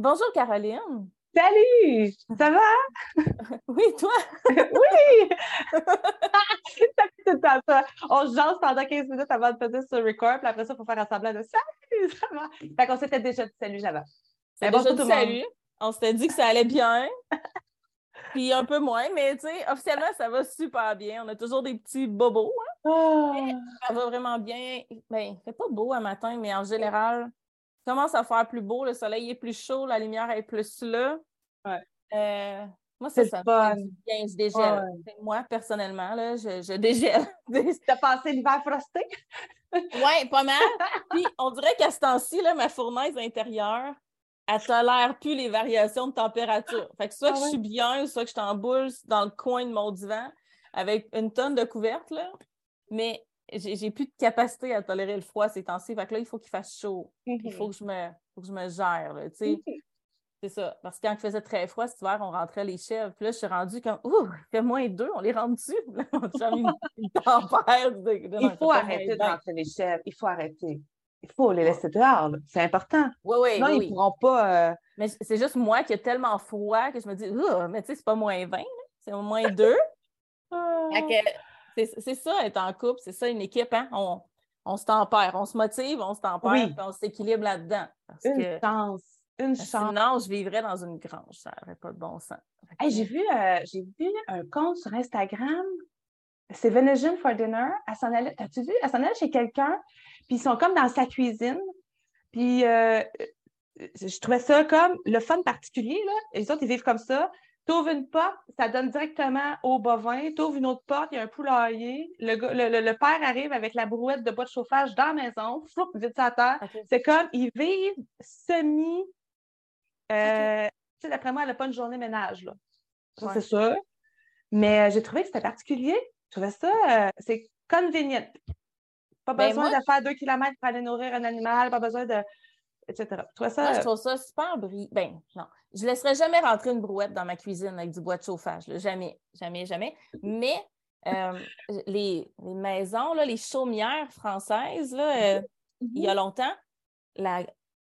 Bonjour Caroline. Salut! Ça va? oui, toi? oui! ça fait temps ça. On jase pendant 15 minutes avant de passer sur record, puis après ça, il faut faire un semblant de salut, ça va? Fait qu'on s'était déjà dit salut, ça va. C'est déjà dit salut. On s'était dit que ça allait bien. Puis un peu moins, mais tu sais, officiellement, ça va super bien. On a toujours des petits bobos. Hein? Oh. Ça va vraiment bien. Ben, il fait pas beau un matin, mais en général, commence à faire plus beau, le soleil est plus chaud, la lumière est plus là. Ouais. Euh, moi, c'est ça. Bien, je dégèle. Moi, personnellement, là, je, je dégèle. T'as passé l'hiver frosté? oui, pas mal. Puis, on dirait qu'à ce temps-ci, ma fournaise intérieure, elle tolère plus les variations de température. Fait que soit que ah je suis bien, soit que je suis en boule dans le coin de mon divan avec une tonne de couvertes, là. Mais j'ai plus de capacité à tolérer le froid ces temps-ci. Fait que là, il faut qu'il fasse chaud. Il faut que je me, faut que je me gère. C'est ça. Parce que quand il faisait très froid cet hiver, on rentrait les chèvres. Puis là, je suis rendue comme Ouh, il fait moins deux, on les rentre dessus. on a une, une tempête. il faut arrêter de rentrer les chèvres. Il faut arrêter. Il faut les laisser dehors. C'est important. Oui, oui. Sinon, ils ne pourront pas. Euh, mais c'est juste moi qui ai tellement froid que je me dis Ouh, mais tu sais, c'est pas moins 20, c'est moins 2. Ah. C'est ça, être en couple, c'est ça, une équipe. Hein? On, on se tempère, on se motive, on se tempère, puis on s'équilibre là-dedans. Une chance. Une chance. Sinon, je vivrais dans une grange. Ça n'aurait pas de bon sens. j'ai vu, euh, vu un compte sur Instagram. C'est Venetian for Dinner. As-tu vu? Elle s'en allait chez quelqu'un, puis ils sont comme dans sa cuisine. Puis euh, je trouvais ça comme le fun particulier. Là. Les autres, ils vivent comme ça. Tu ouvres une porte, ça donne directement au bovin. Tu ouvres une autre porte, il y a un poulailler. Le, père arrive avec la brouette de bois de chauffage dans la maison, vite sa terre. C'est comme, ils vivent semi. Euh, tu sais, d'après moi, elle n'a pas une journée ménage, là. Ça, c'est sûr. Mais euh, j'ai trouvé que c'était particulier. Je trouvais ça, euh, c'est convenient. Pas ben, besoin de faire deux kilomètres pour aller nourrir un animal, pas besoin de etc. Ça, je trouve ça super brillant. Ben, non. Je ne laisserai jamais rentrer une brouette dans ma cuisine avec du bois de chauffage. Jamais, jamais, jamais. Mais euh, les, maisons, là, les chaumières françaises, là, euh, il y a longtemps, la,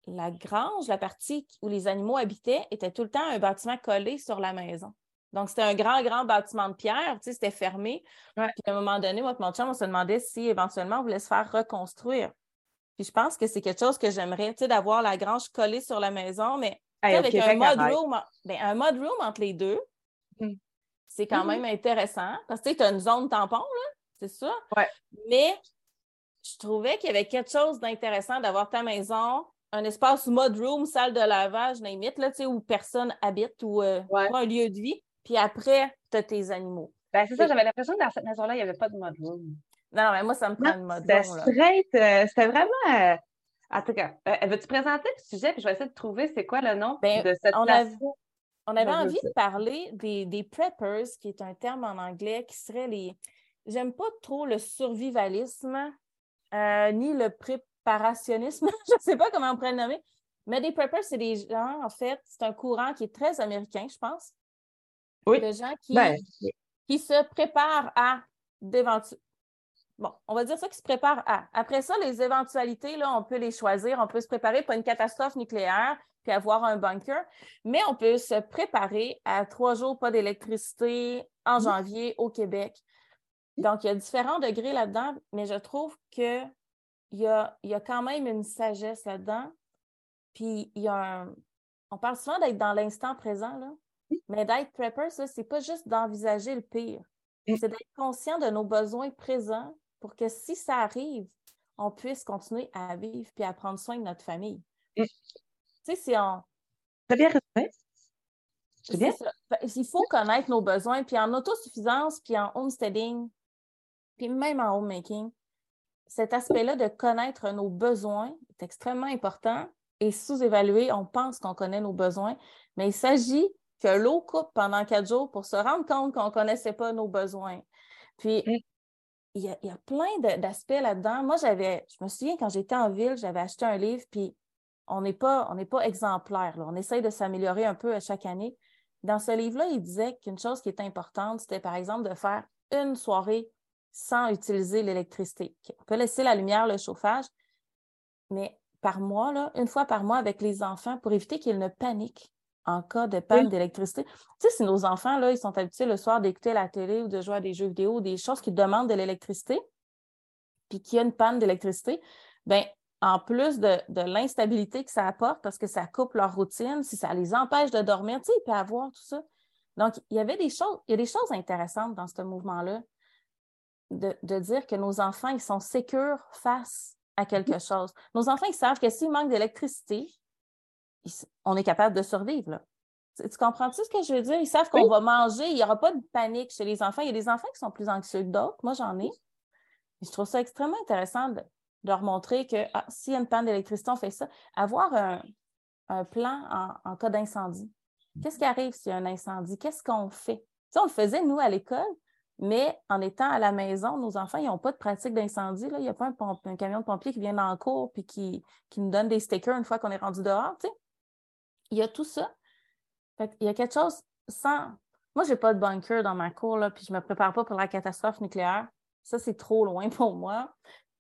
la grange, la partie où les animaux habitaient, était tout le temps un bâtiment collé sur la maison. Donc, c'était un grand, grand bâtiment de pierre, tu sais, c'était fermé. Puis à un moment donné, moi mon chum, on se demandait si éventuellement on voulait se faire reconstruire. Puis je pense que c'est quelque chose que j'aimerais, tu sais, d'avoir la grange collée sur la maison, mais avec un, mode room, ben, un mode room entre les deux, mm. c'est quand mm-hmm. même intéressant. Parce que tu as une zone tampon, là, c'est ça. Ouais. Mais je trouvais qu'il y avait quelque chose d'intéressant d'avoir ta maison, un espace mode room, salle de lavage, limite, là, où personne habite ou euh, un lieu de vie. Puis après, tu as tes animaux. Ben, c'est ça, j'avais l'impression que dans cette maison-là, il n'y avait pas de mode room. Non, mais moi, ça me prend le mode. C'était straight. Euh, c'était vraiment. Euh, en tout cas, euh, veux-tu présenter le sujet? Puis je vais essayer de trouver c'est quoi le nom ben, de cette on avait, on avait envie de parler des, des preppers, qui est un terme en anglais, qui serait les. J'aime pas trop le survivalisme, ni le préparationnisme. je ne sais pas comment on pourrait le nommer. Mais des preppers, c'est des gens, en fait, c'est un courant qui est très américain, je pense. Oui. De gens qui, ben, qui se préparent à d'éventuels Bon, on va dire ça qui se prépare à. Après ça, les éventualités, là, on peut les choisir. On peut se préparer pour une catastrophe nucléaire puis avoir un bunker, mais on peut se préparer à trois jours pas d'électricité en mmh. janvier au Québec. Donc, il y a différents degrés là-dedans, mais je trouve qu'il y a, y a quand même une sagesse là-dedans. Puis, il y a un... On parle souvent d'être dans l'instant présent, là, mais d'être prepper, ça, c'est pas juste d'envisager le pire. Mmh. C'est d'être conscient de nos besoins présents pour que si ça arrive, on puisse continuer à vivre puis à prendre soin de notre famille. Tu sais, c'est en. Très bien résumé. Il faut connaître nos besoins, puis en autosuffisance, puis en homesteading, puis même en homemaking, cet aspect-là de connaître nos besoins est extrêmement important et sous-évalué. On pense qu'on connaît nos besoins, mais il s'agit que l'eau coupe pendant quatre jours pour se rendre compte qu'on ne connaissait pas nos besoins. Puis, il y a, plein d'aspects là-dedans. Moi, j'avais, je me souviens quand j'étais en ville, j'avais acheté un livre, puis on n'est pas, on n'est pas exemplaire. On essaye de s'améliorer un peu à chaque année. Dans ce livre-là, il disait qu'une chose qui est importante, c'était par exemple de faire une soirée sans utiliser l'électricité. On peut laisser la lumière, le chauffage, mais par mois, là, une fois par mois avec les enfants pour éviter qu'ils ne paniquent en cas de panne d'électricité. Tu sais, si nos enfants, là, ils sont habitués le soir d'écouter la télé ou de jouer à des jeux vidéo, des choses qui demandent de l'électricité, puis qu'il y a une panne d'électricité, bien, en plus de, l'instabilité que ça apporte parce que ça coupe leur routine, si ça les empêche de dormir, tu sais, il peut avoir tout ça. Donc, il y avait des choses, il y a des choses intéressantes dans ce mouvement-là, de, de, dire que nos enfants, ils sont sécures face à quelque chose. Nos enfants, ils savent que s'il manque d'électricité, on est capable de survivre. Là. Tu, comprends-tu ce que je veux dire? Ils savent qu'on va manger, il n'y aura pas de panique chez les enfants. Il y a des enfants qui sont plus anxieux que d'autres. Moi, j'en ai. je trouve ça extrêmement intéressant de, leur montrer que ah, s'il y a une panne d'électricité, on fait ça. Avoir un, plan en, cas d'incendie. Qu'est-ce qui arrive s'il y a un incendie? Qu'est-ce qu'on fait? Tu on le faisait, nous, à l'école, mais en étant à la maison, nos enfants, ils n'ont pas de pratique d'incendie. Il n'y a pas un, camion de pompiers qui vient le cours et qui, qui nous donne des stickers une fois qu'on est rendu dehors. Il y a tout ça. il y a quelque chose sans. Moi, je n'ai pas de bunker dans ma cour, là, puis je me prépare pas pour la catastrophe nucléaire. Ça, c'est trop loin pour moi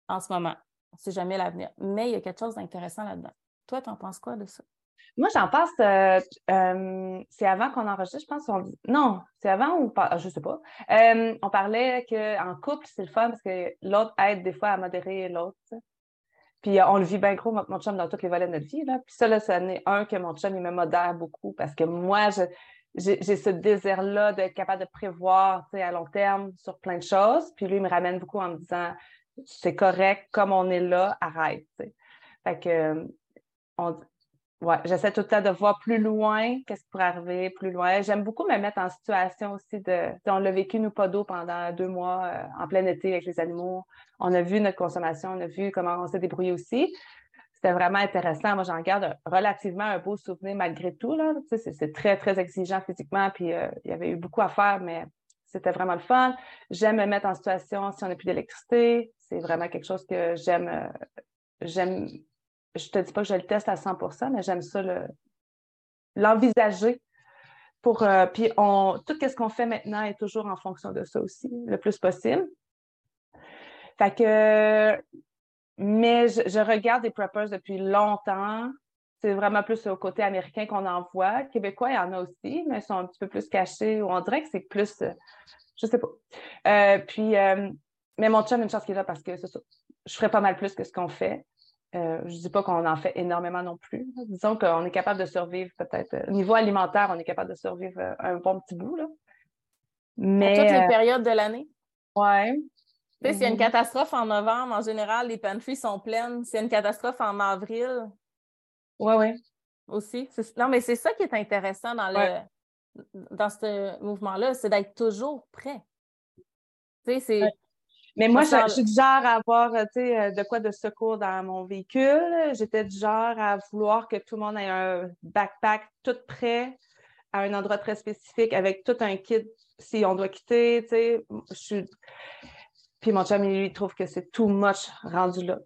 en ce moment. C'est jamais l'avenir. Mais il y a quelque chose d'intéressant là-dedans. Toi, tu en penses quoi de ça? Moi, j'en pense, euh, euh, c'est avant qu'on enregistre, je pense. Non, c'est avant ou pas, je sais pas. Euh, on parlait qu'en couple, c'est le fun parce que l'autre aide des fois à modérer l'autre. Puis on le vit bien gros, mon chum, dans toutes les volets de notre vie. Là. Puis ça, là, c'est un que mon chum, il me modère beaucoup parce que moi, j'ai ce désir-là d'être capable de prévoir à long terme sur plein de choses. Puis lui, il me ramène beaucoup en me disant c'est correct, comme on est là, arrête. Fait que on, Ouais, j'essaie tout le temps de voir plus loin, qu'est-ce qui pourrait arriver, plus loin. J'aime beaucoup me mettre en situation aussi de. On l'a vécu, nous, pas d'eau pendant deux mois euh, en plein été avec les animaux. On a vu notre consommation, on a vu comment on s'est débrouillé aussi. C'était vraiment intéressant. Moi, j'en garde relativement un beau souvenir malgré tout. Là. Tu sais, c'est très, très exigeant physiquement, puis euh, il y avait eu beaucoup à faire, mais c'était vraiment le fun. J'aime me mettre en situation si on n'a plus d'électricité. C'est vraiment quelque chose que j'aime. Euh, j'aime je te dis pas que je le teste à 100% mais j'aime ça l'envisager. pour, euh, puis tout ce qu'on fait maintenant est toujours en fonction de ça aussi, le plus possible. Fait que, mais je, regarde des preppers depuis longtemps. C'est vraiment plus au côté américain qu'on en voit. Québécois, il y en a aussi, mais ils sont un petit peu plus cachés. Ou on dirait que c'est plus, euh, je sais pas. Euh, puis, mais mon chum, une chance qu'il là parce que je ferais pas mal plus que ce qu'on fait. Euh, je ne dis pas qu'on en fait énormément non plus. Disons qu'on est capable de survivre peut-être. Euh, au niveau alimentaire, on est capable de survivre euh, un bon petit bout. Là. Mais, à toutes les périodes de l'année? Oui. Tu sais, s'il y a une mm-hmm. catastrophe en novembre, en général, les pantries sont pleines. S'il y a une catastrophe en avril. Oui, oui. Aussi. Non, mais c'est ça qui est intéressant dans, le, dans ce mouvement-là, c'est d'être toujours prêt. Tu sais, c'est. Mais moi, je, suis du genre à avoir euh, euh, de quoi de secours dans mon véhicule. J'étais du genre à vouloir que tout le monde ait un backpack tout prêt à un endroit très spécifique avec tout un kit si on doit quitter. Je suis... Puis mon chum, il, lui trouve que c'est too much rendu là.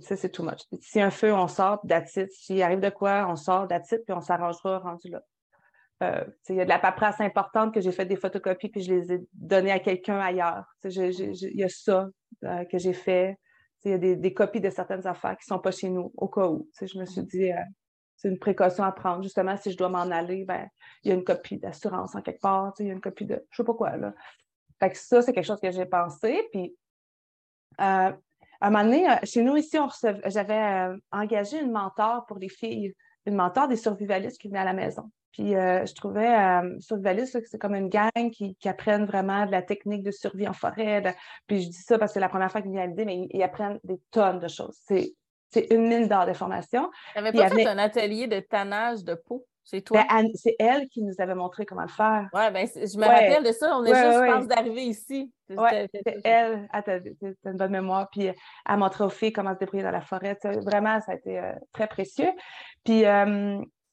C'est too much. Si un feu, on sort, that's it. S'il arrive de quoi, on sort, that's it, puis on s'arrangera rendu là. Euh, il y a de la paperasse importante que j'ai fait des photocopies puis je les ai données à quelqu'un ailleurs. Il y a ça euh, que j'ai fait. Il y a des, copies de certaines affaires qui ne sont pas chez nous, au cas où. Je me suis dit, euh, c'est une précaution à prendre. Justement, si je dois m'en aller, ben, il y a une copie d'assurance en quelque part, il y a une copie de je ne sais pas quoi. Là. Fait ça, c'est quelque chose que j'ai pensé. Puis, à un moment donné, chez nous ici, j'avais engagé une mentor pour les filles, une mentor des survivalistes qui venaient à la maison. Puis euh, je trouvais euh, Survivalist, que c'est comme une gang qui, apprennent vraiment de la technique de survie en forêt. Puis je dis ça parce que c'est la première fois qu'ils viennent à l'idée, mais ils, apprennent des tonnes de choses. C'est, une mine d'or de formation. Tu n'avais pas fait un atelier de tannage de peau? Toi? Ben, c'est elle qui nous avait montré comment le faire. Oui, ben, je me rappelle de ça. On est juste, je pense, d'arriver ici. C'est elle. Ah, tu as une bonne mémoire. Puis elle montré aux filles comment se débrouiller dans la forêt. Vraiment, ça a été euh, très précieux. Puis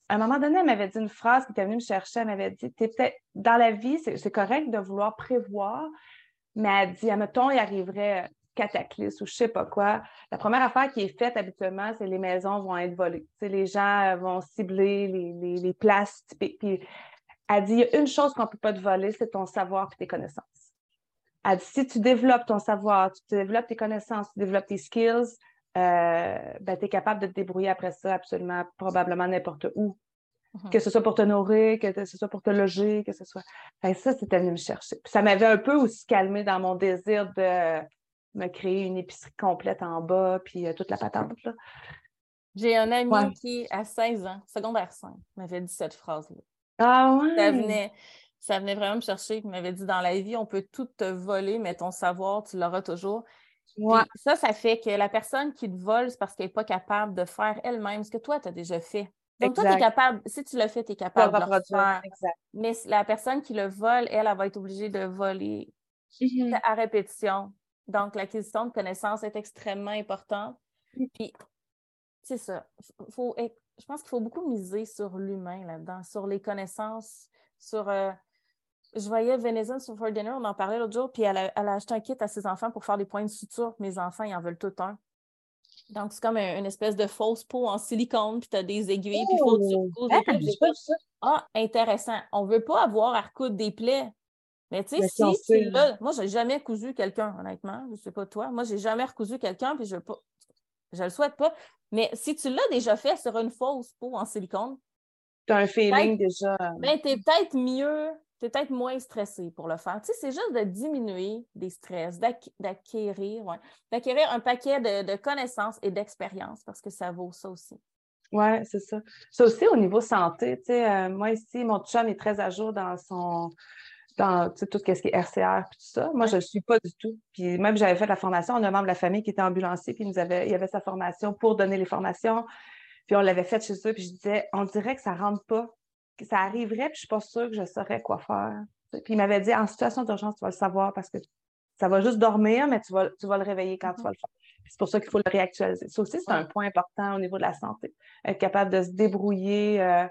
à un moment donné, elle m'avait dit une phrase qui était venue me chercher. Elle m'avait dit T'es peut-être dans la vie, c'est correct de vouloir prévoir, mais elle dit Admettons, il arriverait cataclysme ou je sais pas quoi. La première affaire qui est faite habituellement, c'est les maisons vont être volées. les gens vont cibler les, les, places typiques. Puis elle dit il y a une chose qu'on ne peut pas te voler, c'est ton savoir et tes connaissances. Elle dit si tu développes ton savoir, tu développes tes connaissances, tu développes tes skills, euh, ben, tu es capable de te débrouiller après ça absolument, probablement n'importe où. Mhm. Que ce soit pour te nourrir, que ce soit pour te loger, que ce soit. Ça, c'était venu me chercher. Puis ça m'avait un peu aussi calmé dans mon désir de me créer une épicerie complète en bas, puis euh, toute la patente. Là. J'ai un ami Ouais. qui, à 16 ans, secondaire 5, m'avait dit cette phrase-là. Ah ouais? Ça venait, ça venait vraiment me chercher. Il m'avait dit dans la vie, on peut tout te voler, mais ton savoir, tu l'auras toujours. Ouais. ça, ça fait que la personne qui te vole, c'est parce qu'elle n'est pas capable de faire elle-même ce que toi, tu as déjà fait. Donc, toi, tu es capable, si tu le fais, tu es capable de le faire. Exact. Mais la personne qui le vole, elle, elle va être obligée de voler Mhm. à répétition. Donc, l'acquisition de connaissances est extrêmement importante. Puis, c'est ça. Faut, je pense qu'il faut beaucoup miser sur l'humain là-dedans, sur les connaissances, sur. euh, je voyais Venezon sur For Dinner, on en parlait l'autre jour, puis elle a, elle a acheté un kit à ses enfants pour faire des points de suture. Mes enfants, ils en veulent tout un. Donc, c'est comme un- une espèce de fausse peau en silicone, puis tu as des aiguilles, puis il faut que tu Oh! Ah, ah, intéressant. On ne veut pas avoir à recoudre des plaies. Mais tu sais, si si l'as, moi, j'ai jamais cousu quelqu'un, honnêtement. Je sais pas toi. Moi, j'ai jamais recousu quelqu'un, puis je veux pas. Je le souhaite pas. Mais si tu l'as déjà fait sur une fausse peau en silicone, Tu as un feeling déjà. ben, tu es peut-être mieux, tu es peut-être moins stressé pour le faire. Tu sais, c'est juste de diminuer des stress, d'acqu- d'acquérir, ouais, d'acquérir un paquet de, de connaissances et d'expériences parce que ça vaut ça aussi. Oui, c'est ça. Ça aussi, au niveau santé, tu sais, euh, moi ici, mon chum est très à jour dans son dans tout ce qui est RCR et tout ça. Moi, je ne suis pas du tout. Puis même, j'avais fait la formation, on a un membre de la famille qui était ambulancier, puis il nous avait, il avait sa formation pour donner les formations. Puis on l'avait fait chez eux, puis je disais, on dirait que ça ne rentre pas, que ça arriverait, puis je ne suis pas sûre que je saurais quoi faire. Puis il m'avait dit, en situation d'urgence, tu vas le savoir parce que ça va juste dormir, mais tu vas, tu vas le réveiller quand tu vas le faire. Puis C'est pour ça qu'il faut le réactualiser. Ça aussi, c'est un point important au niveau de la santé. Être capable de se débrouiller. euh,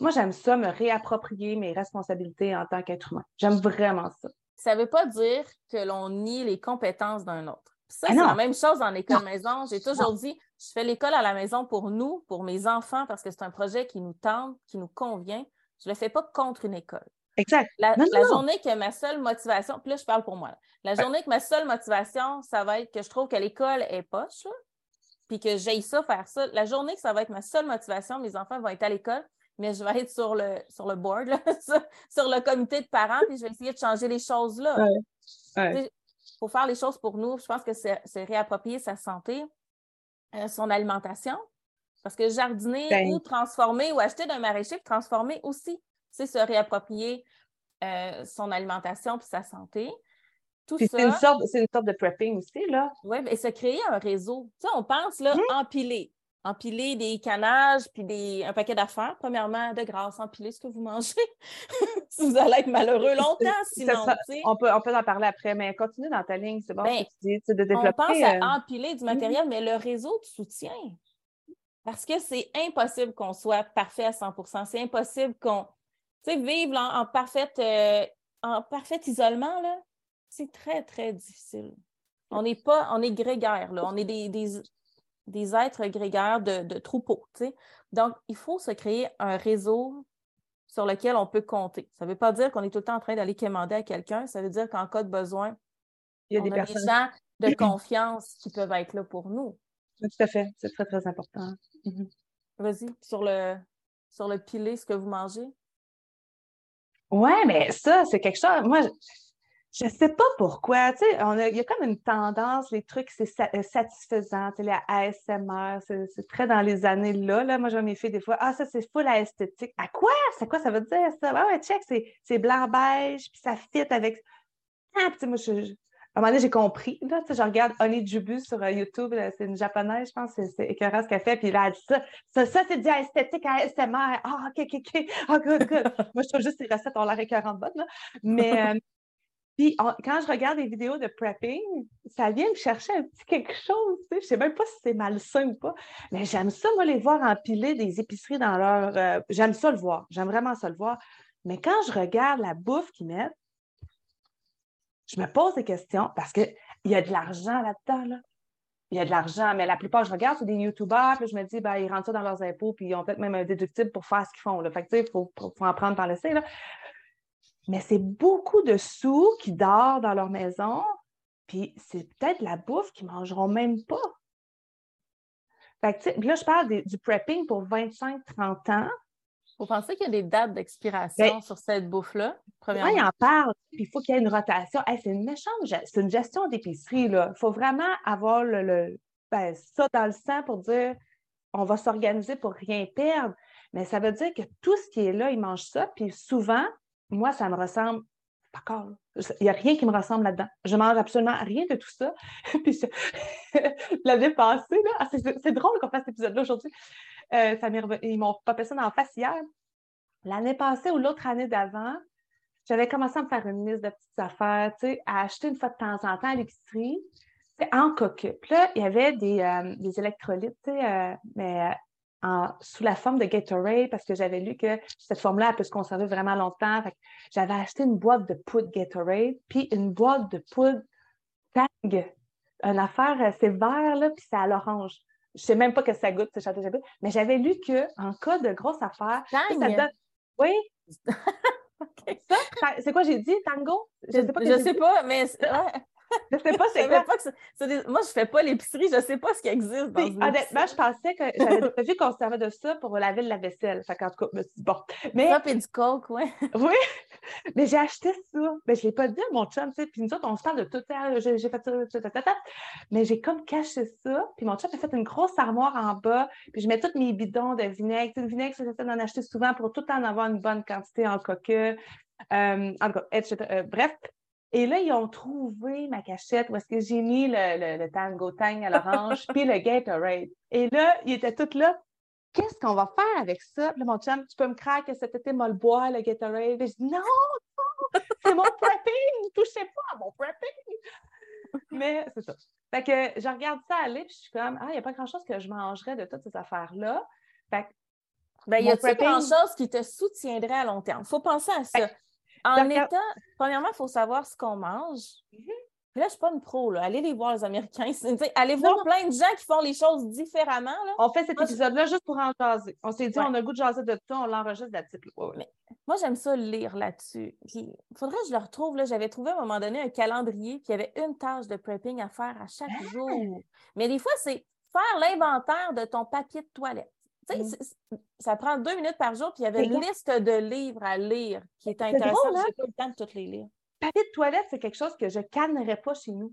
Moi, j'aime ça, me réapproprier mes responsabilités en tant qu'être humain. J'aime vraiment ça. Ça ne veut pas dire que l'on nie les compétences d'un autre. Ça, Ah c'est la même chose en école Non. maison. J'ai toujours dit, je fais l'école à la maison pour nous, pour mes enfants, parce que c'est un projet qui nous tente, qui nous convient. Je ne le fais pas contre une école. Exact. La, Non, journée que ma seule motivation, puis là, je parle pour moi. là. La journée que ma seule motivation, ça va être que je trouve que l'école est poche, là, puis que j'aille ça, faire ça. La journée que ça va être ma seule motivation, mes enfants vont être à l'école, mais je vais être sur le, sur le board, là, sur, sur le comité de parents, puis je vais essayer de changer les choses là. Ouais. Ouais. Il faut faire les choses pour nous. Je pense que c'est c'est réapproprier sa santé, euh, son alimentation. Parce que jardiner Ben. ou transformer ou acheter d'un maraîcher, transformer aussi, c'est se réapproprier euh, son alimentation puis sa santé. Tout Puis c'est ça, une, sorte, c'est une sorte de prepping aussi, là. ouais, et se créer un réseau. Tu sais, on pense là, Mmh. empiler. Empiler des canages puis des, un paquet d'affaires. Premièrement, de grâce, empiler ce que vous mangez. Vous allez être malheureux longtemps, sinon. ça. On peut, on peut en parler après, mais continue dans ta ligne, c'est bon Ben, ce que tu dis, tu sais, de On développer. pense à euh, empiler du matériel, mais le réseau de soutien. Parce que c'est impossible qu'on soit parfait à 100% C'est impossible qu'on. Tu sais, vivre en, en parfaite, euh, en parfait isolement, là, c'est très, très difficile. On n'est pas. On est grégaire, là. On est des, des, des êtres grégaires de, de troupeaux. Donc, il faut se créer un réseau sur lequel on peut compter. Ça ne veut pas dire qu'on est tout le temps en train d'aller commander à quelqu'un. Ça veut dire qu'en cas de besoin, il y a on des a personnes. des gens de confiance qui peuvent être là pour nous. Oui, Tout à fait. C'est très, très important. Mhm. Vas-y, sur le, sur le pilé, ce que vous mangez. Ouais, mais ça, c'est quelque chose. Moi, je ne sais pas pourquoi. Tu sais, on a- il y a comme une tendance, les trucs, c'est sa- euh, satisfaisant. Tu sais, les ASMR, c'est très dans les années là. là. Moi, vois mes filles des fois. Ah, ça, c'est full à esthétique. À quoi? C'est quoi ça veut dire, ça? Ah ouais, check, c'est blanc-beige, puis ça fit avec. Ah, puis tu sais, moi, je, je- à un moment donné, j'ai compris. Là, je regarde Honey Jubu sur euh, YouTube. C'est une japonaise, je pense. C'est écœurant ce qu'elle fait. Puis là, elle dit ça. Ça, ça c'est du esthétique à ASMR. Ah, OK, OK, OK. Ah, good, good. Moi, je trouve juste que les recettes ont l'air écœurantes bonnes. Là. Mais euh, puis quand je regarde des vidéos de prepping, ça vient me chercher un petit quelque chose. Tu sais. Je sais même pas si c'est malsain ou pas. Mais j'aime ça, moi, les voir empiler des épiceries dans leur. euh, j'aime ça le voir. J'aime vraiment ça le voir. Mais quand je regarde la bouffe qu'ils mettent, je me pose des questions parce qu'il y a de l'argent là-dedans. Là. Il y a de l'argent, mais la plupart, je regarde, c'est des YouTubers, puis je me dis, ben, ils rentrent ça dans leurs impôts, puis ils ont peut-être même un déductible pour faire ce qu'ils font. Là. Fait que, tu sais, il faut, en prendre par laisser. Mais c'est beaucoup de sous qui dorment dans leur maison, puis c'est peut-être la bouffe qu'ils ne mangeront même pas. Fait que, là, je parle des- du prepping pour 25-30 ans. Vous pensez qu'il y a des dates d'expiration Ben, sur cette bouffe-là, premièrement? il en parle, puis il faut qu'il y ait une rotation. Hey, c'est une méchante, c'est une gestion d'épicerie. Il faut vraiment avoir le, le- ben, ça dans le sang pour dire on va s'organiser pour rien perdre. Mais ça veut dire que tout ce qui est là, il mange ça. Puis souvent, moi, ça me ressemble. D'accord, là. il n'y a rien qui me ressemble là-dedans. Je mange absolument rien de tout ça. puis l'année passée, là, ah, c'est drôle qu'on fasse cet épisode-là aujourd'hui. Euh, ils m'ont popé ça dans la face hier. L'année passée ou l'autre année d'avant, j'avais commencé à me faire une liste de petites affaires, à acheter une fois de temps en temps à l'épicerie, en coquille. Puis là, il y avait des, euh, des électrolytes, euh, mais euh, en- sous la forme de Gatorade, parce que j'avais lu que cette forme-là, elle peut se conserver vraiment longtemps. J'avais acheté une boîte de poudre Gatorade, puis une boîte de poudre Tang. Une affaire, c'est vert, là, puis c'est à l'orange. Je sais même pas que ça goûte, j'ai goûté. Mais j'avais lu qu'en cas de grosse affaire, ça, donne- Oui, ça, c'est quoi j'ai dit, tango? Je sais pas je sais dit. pas, mais. Je sais pas c'est quoi. pas que des- Moi, je fais pas l'épicerie, je sais pas ce qui existe dans une honnêtement, je pensais que j'avais vu qu'on se servait de ça pour laver le lave-vaisselle. Fait qu'en tout cas, je me suis dit, bon. Mais Ça, puis du coke, ouais. oui, mais j'ai acheté ça. Mais je ne l'ai pas dit à mon chum, tu sais. Puis nous autres, on se parle de tout. Ah, J'ai fait ça, ta, ta, ta, ta. Mais j'ai comme caché ça. Puis mon chum a fait une grosse armoire en bas. Puis je mets tous mes bidons de vinaigre. Tu sais, le vinaigre, j'essaie d'en acheter souvent pour tout le temps en avoir une bonne quantité en coquille. Euh, en tout cas, etc. Euh, bref. Et là, ils ont trouvé ma cachette où est-ce que j'ai mis le, le, le Tango Tang à l'orange, puis le Gatorade. Et là, ils étaient tous là. Qu'est-ce qu'on va faire avec ça? Puis là, mon chum, tu peux me craquer que cet été, moi, le boire, le Gatorade. Puis je dis, non, non, c'est mon prepping, ne touchez pas à mon prepping. Mais c'est ça. Fait que je regarde ça aller, puis je suis comme, ah, il n'y a pas grand-chose que je mangerais de toutes ces affaires-là. Fait que, Ben, y a-t-il grand-chose qui te soutiendrait à long terme? Il faut penser à ça. Ben, En étant, premièrement, il faut savoir ce qu'on mange. Mhm. Puis là, je ne suis pas une pro, là. Allez les voir, les Américains. Allez Non, voir non. plein de gens qui font les choses différemment, là. on fait cet épisode-là juste pour en jaser. On s'est dit, Ouais. on a le goût de jaser de tout, on l'enregistre de la petite. Ouais, ouais. Mais- Moi, j'aime ça lire là-dessus. Puis, il faudrait que je le retrouve. Là. J'avais trouvé à un moment donné un calendrier, puis il y avait une tâche de prepping à faire à chaque Ah! jour. Mais des fois, c'est faire l'inventaire de ton papier de toilette. Tu sais, Mm. ça prend deux minutes par jour, puis il y avait une liste de livres à lire qui est intéressante. J'ai pas le temps de toutes les lire. papier de toilette, c'est quelque chose que je cannerais pas chez nous.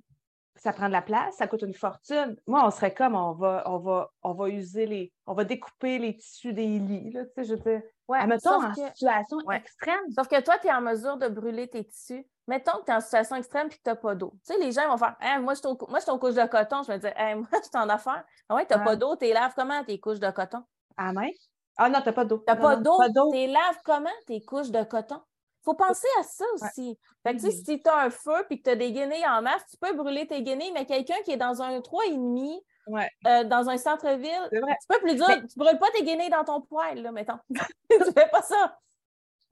Ça prend de la place, ça coûte une fortune. Moi, on serait comme on va, on va, on va user les, on va découper les tissus des lits, là, tu sais, je veux dire. Ouais, Admettons, sauf en que- situation Ouais. extrême. Sauf que toi, tu es en mesure de brûler tes tissus. Mettons que tu es en situation extrême et que tu n'as pas d'eau. Tu sais, les gens vont faire Hein, Moi, je suis aux couches de coton. Je vais dire Hey, Moi, je suis en affaires. Ah ouais, tu n'as Ouais. pas d'eau. Tu laves comment tes couches de coton? À main. Ah non, t'as pas d'eau. Tu n'as Non, pas d'eau. Tu laves comment? Tes couches de coton? faut penser à ça aussi. Fait que, tu sais, Mhm. si tu as un feu et que tu as des guenilles en masse, tu peux brûler tes guenilles, mais quelqu'un qui est dans un 3,5 Ouais. euh, dans un centre-ville, tu peux plus dur. Mais- Tu brûles pas tes guenilles dans ton poêle, là, mettons. tu fais pas ça.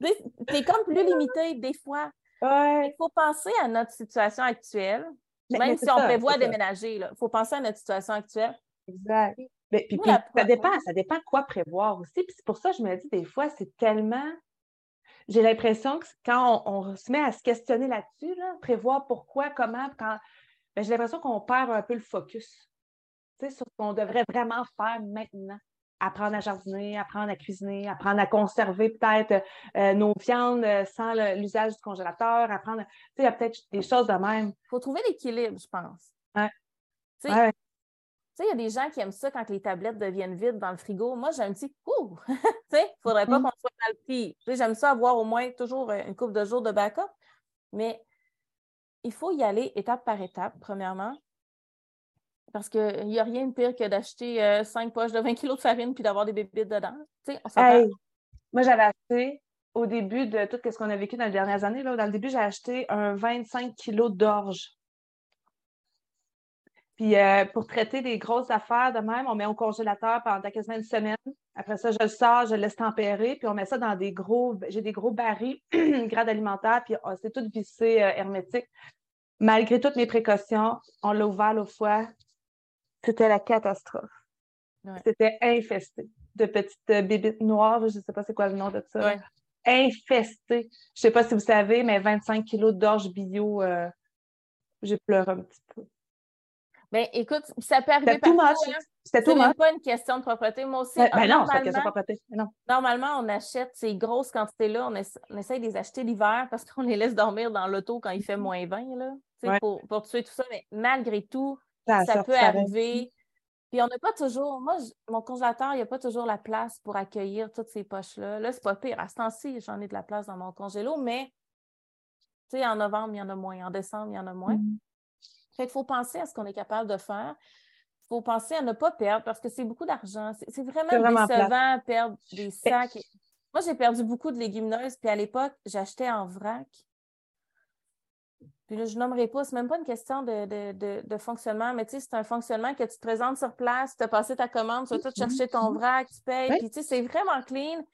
Tu es comme plus limité des fois. Ouais. Il faut penser à notre situation actuelle, Mais- même mais si on prévoit déménager. Il faut penser à notre situation actuelle. Exact. Mais, puis, Nous, puis, la- ça dépend, ça dépend quoi prévoir aussi. Puis c'est pour ça que je me dis des fois, c'est tellement. J'ai l'impression que quand on, on se met à se questionner là-dessus, là, prévoir pourquoi, comment, quand. ben, j'ai l'impression qu'on perd un peu le focus. Tu sais, sur ce qu'on devrait vraiment faire maintenant. Apprendre à jardiner, apprendre à cuisiner, apprendre à conserver peut-être euh, nos viandes euh, sans l'usage du congélateur, apprendre. Tu sais, il y a peut-être des choses de même. Il faut trouver l'équilibre, je pense. Ouais. Tu sais, il y a des gens qui aiment ça quand les tablettes deviennent vides dans le frigo. Moi, j'ai un petit ouh! tu sais, il ne faudrait pas Mhm. qu'on soit mal pris. Tu sais, j'aime ça avoir au moins toujours euh, une couple de jours de backup. Mais il faut y aller étape par étape, premièrement. Parce qu'il n'y a rien de pire que d'acheter euh, cinq poches de 20 kilos de farine puis d'avoir des bébites dedans. Tu sais, on s'entend. Hey, moi, j'avais acheté au début de tout ce qu'on a vécu dans les dernières années. Là, dans le début, j'ai acheté un 25 kilos d'orge. Puis euh, pour traiter des grosses affaires de même, on met au congélateur pendant quasiment une semaine. Après ça, je le sors, je le laisse tempérer, puis on met ça dans des gros, j'ai des gros barils, grade alimentaire, puis oh, c'est tout vissé euh, hermétique. Malgré toutes mes précautions, on l'a ouvert l'autre fois. C'était la catastrophe. Ouais. C'était infesté de petites euh, bébites noires. Je ne sais pas c'est quoi le nom de ça. Ouais. Infesté. Je ne sais pas si vous savez, mais 25 kilos d'orge bio, euh, j'ai pleuré un petit peu. Ben, écoute, ça peut arriver partout. hein. C'était tout même pas une question de propreté. Moi aussi, Ben, ben non, c'est normalement, question de propreté. Non. normalement, on achète ces grosses quantités-là, on, essa- on essaye de les acheter l'hiver parce qu'on les laisse dormir dans l'auto quand il fait moins 20, là, Ouais. pour, pour tuer tout ça. Mais malgré tout, Ça, peut arriver. Puis on n'a pas toujours, moi, mon congélateur, il n'y a pas toujours la place pour accueillir toutes ces poches-là. Là, c'est pas pire. À ce temps-ci, j'en ai de la place dans mon congélo, mais tu sais, en novembre, il y en a moins. En décembre, il y en a moins. Mhm. Fait qu'il faut penser à ce qu'on est capable de faire. Il faut penser à ne pas perdre parce que c'est beaucoup d'argent. C'est vraiment, vraiment décevant perdre des sacs. Moi, j'ai perdu beaucoup de légumineuses, puis à l'époque, j'achetais en vrac. Puis là, je nommerai pas, c'est même pas une question de, de, de, de fonctionnement, mais tu sais, c'est un fonctionnement que tu te présentes sur place, tu as passé ta commande, tu vas tout chercher ton vrac, tu payes, puis tu sais, c'est vraiment clean.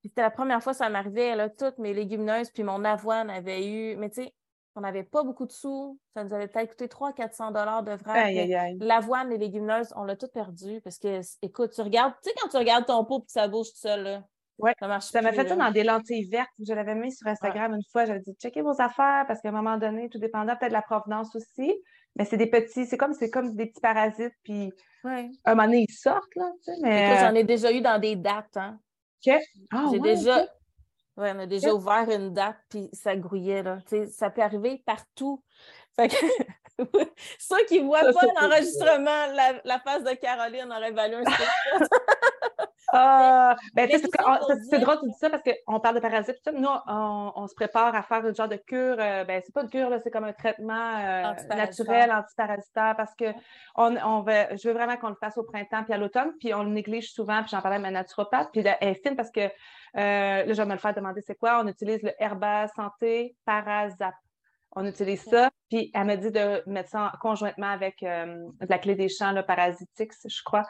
Puis c'était la première fois que ça m'arrivait, là, toutes mes légumineuses, puis mon avoine avait eu, mais tu sais, on n'avait pas beaucoup de sous, ça nous avait peut-être coûté 300-400 dollars de vrac. L'avoine, les légumineuses, on l'a tout perdu parce que, écoute, tu regardes, tu sais, quand tu regardes ton pot et ça bouge tout seul, là, Ouais. ça marche Ça m'a fait ça dans des lentilles vertes. Je l'avais mis sur Instagram une fois. J'avais dit, checkez vos affaires parce qu'à un moment donné, tout dépendant peut-être de la provenance aussi. Mais c'est des petits, c'est comme, comme des petits parasites. Puis, Ouais. à un moment donné, ils sortent, là. Tu sais, mais. Écoute, j'en ai déjà eu dans des dates, hein. Ah, J'ai ouais, déjà. ok. Ouais, on a déjà ouvert une date, puis ça grouillait, là. Ça peut arriver partout. Fait que ceux qui ne voient Ça, pas l'enregistrement, la, la face de Caroline aurait valu un screenshot. Ah, ben, c'est dire- drôle que tu dis ça parce qu'on parle de parasites. Nous, on, on se prépare à faire une genre de cure. euh, ben, c'est pas une cure, là, c'est comme un traitement euh, Antiparasitaire. naturel, antiparasitaire, parce que on, on va, je veux vraiment qu'on le fasse au printemps puis à l'automne, puis on le néglige souvent, puis j'en parlais à ma naturopathe, puis elle est fine parce que euh, là, je vais me le faire demander c'est quoi? On utilise le Herba Santé Parasap. On utilise ça, puis elle m'a dit de mettre ça en- conjointement avec euh, de la clé des champs, le Parasitix, je crois.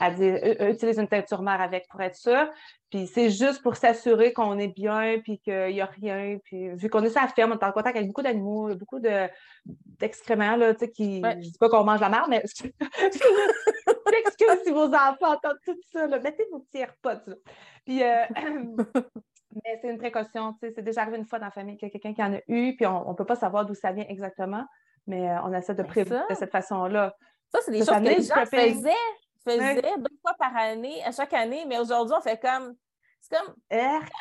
Elle dit euh, utilise une teinture mère avec pour être sûr. Puis c'est juste pour s'assurer qu'on est bien, puis qu'il n'y a rien. Puis vu qu'on est sur la ferme, on est en contact avec beaucoup d'animaux, beaucoup de, d'excréments, là, tu sais, qui. Ouais. Je dis pas qu'on mange la merde, mais je m'excuse si vos enfants entendent tout ça. Là. Mettez vos petits AirPods. Là. Puis, euh, mais c'est une précaution. tu sais, C'est déjà arrivé une fois dans la famille qu'il y a quelqu'un qui en a eu, puis on ne peut pas savoir d'où ça vient exactement, mais euh, on essaie de Ben prévenir de cette façon-là. Ça, c'est des Ça, choses que les gens faisaient, faisaient deux fois par année, à chaque année, mais aujourd'hui, on fait comme. C'est comme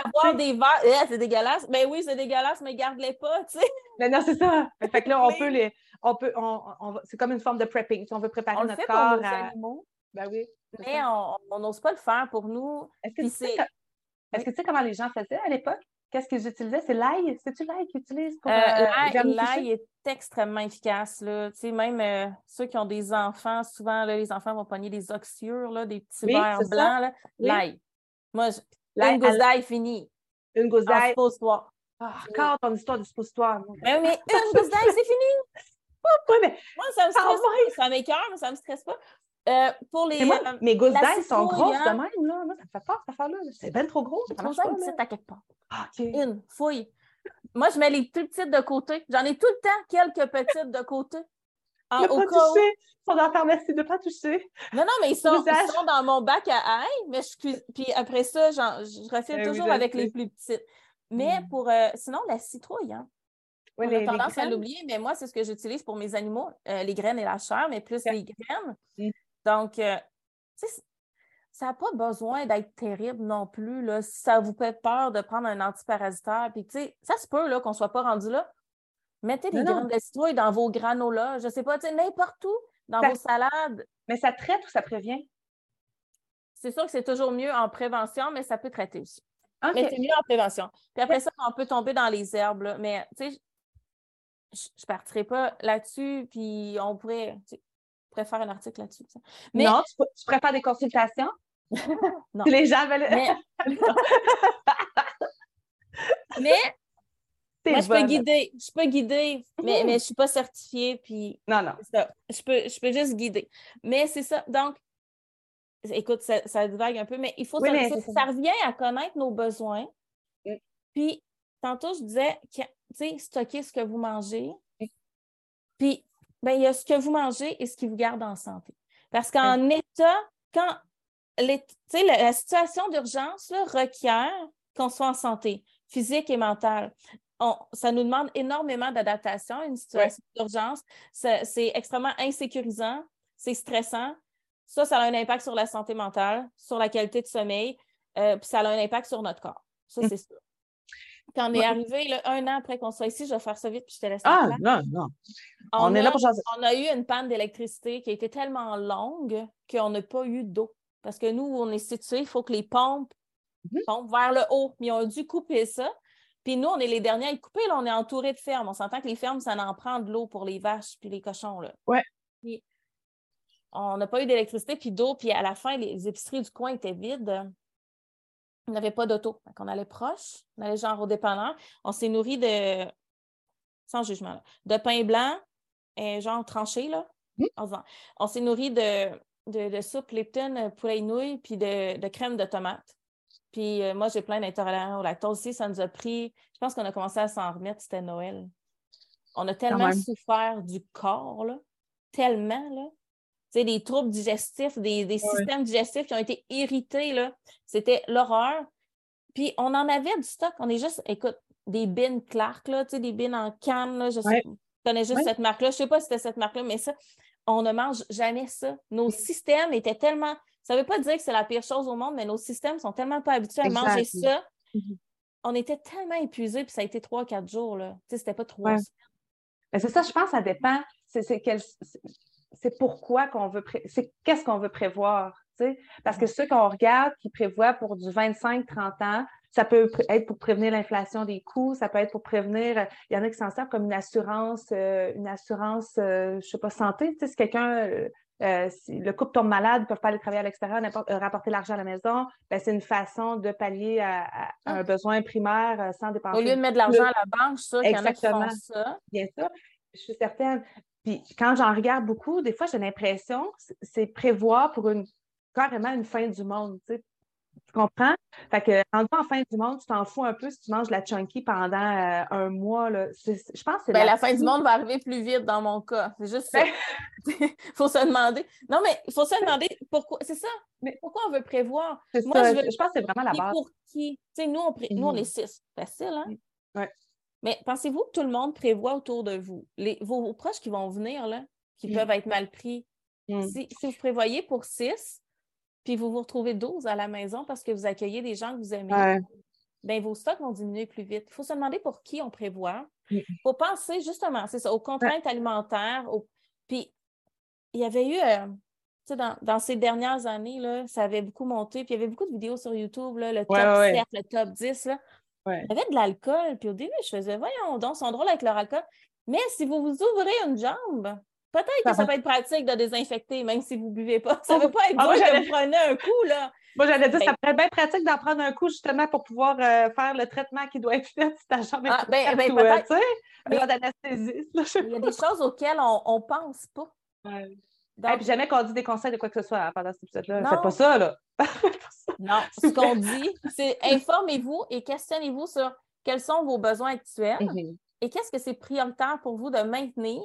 avoir des verres. Eh, c'est dégueulasse. Ben oui, c'est dégueulasse, mais garde-les pas, tu sais. Mais non, c'est ça. Fait que là, on peut les. On peut, on, c'est comme une forme de prepping. Si on veut préparer On le notre pour corps nos à. animaux, Ben oui. mais on n'ose pas le faire pour nous. Est-ce que, tu sais, est-ce que tu sais comment les gens faisaient à l'époque? Qu'est-ce qu'ils utilisaient? C'est l'ail? C'est-tu l'ail qu'ils utilisent pour Euh, euh, l'ail- est extrêmement efficace. Là. Tu sais, même euh, ceux qui ont des enfants, souvent, là, les enfants vont pogner des oxyures, là, des petits Oui, verres blancs. Oui. L'ail. Moi, je- une gousse d'ail finie. Une gousse d'ail. suppositoire. Ah, encore ton histoire de suppositoire. moi. Ben mais une gousse d'ail, c'est fini. Oui, mais, Moi, ça me Ah, stresse pas. Ça m'écoeure, mais ça me stresse pas. Euh, pour les. moi, euh, mes gousses d'ail sont grosses hein. de même. Là. Moi, ça me fait peur, cette affaire-là. C'est bien trop gros. Ça marche pas, une là. petite à quelque part. Ah, OK. Une, fouille. Moi, je mets les plus petites de côté. J'en ai tout le temps quelques petites de côté. En- Ne au pas cas où. toucher. Ils sont dans la pharmacie, ne pas toucher. Non, non, mais ils sont, ils sont dans mon bac à ail, mais je Puis après ça, je refile oui, toujours avec les plus petites. Mais Mm. pour. euh, sinon, la citrouille, hein. Oui, on les, a tendance à l'oublier, mais moi, c'est ce que j'utilise pour mes animaux, euh, les graines et la chair, mais plus les graines. Donc, euh, ça n'a pas besoin d'être terrible non plus. Là, si ça vous fait peur de prendre un antiparasitaire, puis ça se peut qu'on ne soit pas rendu là. Mettez des graines de citrouille dans vos granolas, je ne sais pas, n'importe où, dans Ça- vos salades. Mais ça traite ou ça prévient? C'est sûr que c'est toujours mieux en prévention, mais ça peut traiter aussi. OK. Mais c'est mieux en prévention. Puis après ça, on peut tomber dans les herbes. là. Mais tu sais, je ne partirai pas là-dessus, puis on pourrait, tu sais, faire un article là-dessus. Mais, Non, tu, tu préfères des consultations? Non. Les gens veulent. mais, mais T'es moi, je peux guider. Je peux guider, mais, mais je ne suis pas certifiée, puis Non, non. c'est ça. Je peux, je peux juste guider. Mais c'est ça. Donc, écoute, ça, ça divague un peu, mais il faut Oui, mais ça, revient à connaître nos besoins. Mm. Puis, tantôt, je disais, tu sais, stocker ce que vous mangez. Mm. Puis, ben, il y a ce que vous mangez et ce qui vous garde en santé. Parce qu'en état, quand les- la, la situation d'urgence requiert qu'on soit en santé physique et mentale. ça nous demande énormément d'adaptation, une situation d'urgence. C'est extrêmement insécurisant, c'est stressant. Ça, ça a un impact sur la santé mentale, sur la qualité de sommeil, euh, puis ça a un impact sur notre corps. Ça, mm. c'est sûr. Quand on est arrivé, un an après qu'on soit ici, je vais faire ça vite, puis je te laisse. Ah, non, non. On, est là pour On a eu une panne d'électricité qui a été tellement longue qu'on n'a pas eu d'eau. Parce que nous, où on est situé, il faut que les pompes pompent vers le haut. Mais ils ont dû couper ça. Puis nous, on est les derniers à y couper. Là, on est entouré de fermes. On s'entend que les fermes, ça en prend de l'eau pour les vaches puis les cochons. Là. Ouais. on n'a pas eu d'électricité puis d'eau. Puis à la fin, les épiceries du coin étaient vides. On n'avait pas d'auto. On allait proche. On allait genre au dépanneur. On s'est nourri de, sans jugement, de pain blanc, et genre tranché, là. Mmh. On s'est nourri de, de, soupe Lipton, poulet nouilles, puis de, de crème de tomate. Puis euh, moi, j'ai plein d'intolérants au lactose aussi. Ça nous a pris, je pense qu'on a commencé à s'en remettre, c'était Noël. On a tellement souffert du corps, là. Tellement, là. Des troubles digestifs, des, systèmes digestifs qui ont été irrités. C'était l'horreur. Puis on en avait du stock. On est juste, écoute, des bins Clark, là, des bins en canne, là. Je connais juste cette marque-là. Je ne sais pas si c'était cette marque-là, mais ça, on ne mange jamais ça. Nos systèmes étaient tellement ça ne veut pas dire que c'est la pire chose au monde, mais nos systèmes sont tellement pas habitués à manger ça. Mhm. On était tellement épuisés, puis ça a été trois, quatre jours. Là. C'était pas trois semaines. c'est ça, je pense, ça dépend. C'est pourquoi qu'on veut. C'est qu'est-ce qu'on veut prévoir. Parce que ceux qu'on regarde qui prévoient pour du 25-30 ans, ça peut être pour prévenir l'inflation des coûts, ça peut être pour prévenir. Il y en a qui s'en servent comme une assurance, euh, une assurance, euh, je ne sais pas, santé. Tu sais, si quelqu'un euh, si le couple tombe malade, ils ne peuvent pas aller travailler à l'extérieur, rapporter l'argent à la maison, ben, c'est une façon de pallier à, un ah. besoin primaire sans dépenser. Au lieu de mettre de l'argent à la banque, ça, qu'il y en a qui font ça. Bien sûr. Je suis certaine. Puis quand j'en regarde beaucoup, des fois, j'ai l'impression que c'est prévoir pour une carrément une fin du monde. Tu sais. Tu comprends? Fait que en fin du monde, tu t'en fous un peu si tu manges la chunky pendant euh, un mois. Là. Je pense que ben, la fin du monde va arriver plus vite dans mon cas. C'est juste ça. Il faut se demander. Non, mais il faut se demander pourquoi. C'est ça. Mais pourquoi on veut prévoir? Moi, Je, pense que c'est vraiment la base. Pour qui? nous, on nous, on est mm-hmm. six. Facile, hein? Mm. Ouais. Mais pensez-vous que tout le monde prévoit autour de vous? Les, vos, proches qui vont venir, là, qui mm. peuvent être mal pris. Si, si, vous prévoyez pour six, puis vous vous retrouvez 12 à la maison parce que vous accueillez des gens que vous aimez, bien, vos stocks vont diminuer plus vite. Il faut se demander pour qui on prévoit. Il faut penser justement, c'est ça, aux contraintes alimentaires. Puis il y avait eu, euh, dans, ces dernières années, là, ça avait beaucoup monté, puis il y avait beaucoup de vidéos sur YouTube, là, le top 7, le top 10. Là. Il y avait de l'alcool, puis au début, je faisais, voyons donc, ils sont drôles avec leur alcool. Mais si vous vous ouvrez une jambe, Peut-être que ça peut être pratique de désinfecter, même si vous ne buvez pas. Ça ne veut pas être ah, que vous prenez un coup, là. Moi, j'allais dire, ça pourrait être bien pratique d'en prendre un coup, justement, pour pouvoir euh, faire le traitement qui doit être fait si ta jambe est ah, ben, ben, euh, tu sais, Il y a des choses auxquelles on ne pense pas. Et puis jamais qu'on dit des conseils de quoi que ce soit pendant cet épisode-là. Faites pas ça, là. non, ce qu'on dit, c'est informez-vous et questionnez-vous sur quels sont vos besoins actuels mhm. et qu'est-ce que c'est prioritaire pour vous de maintenir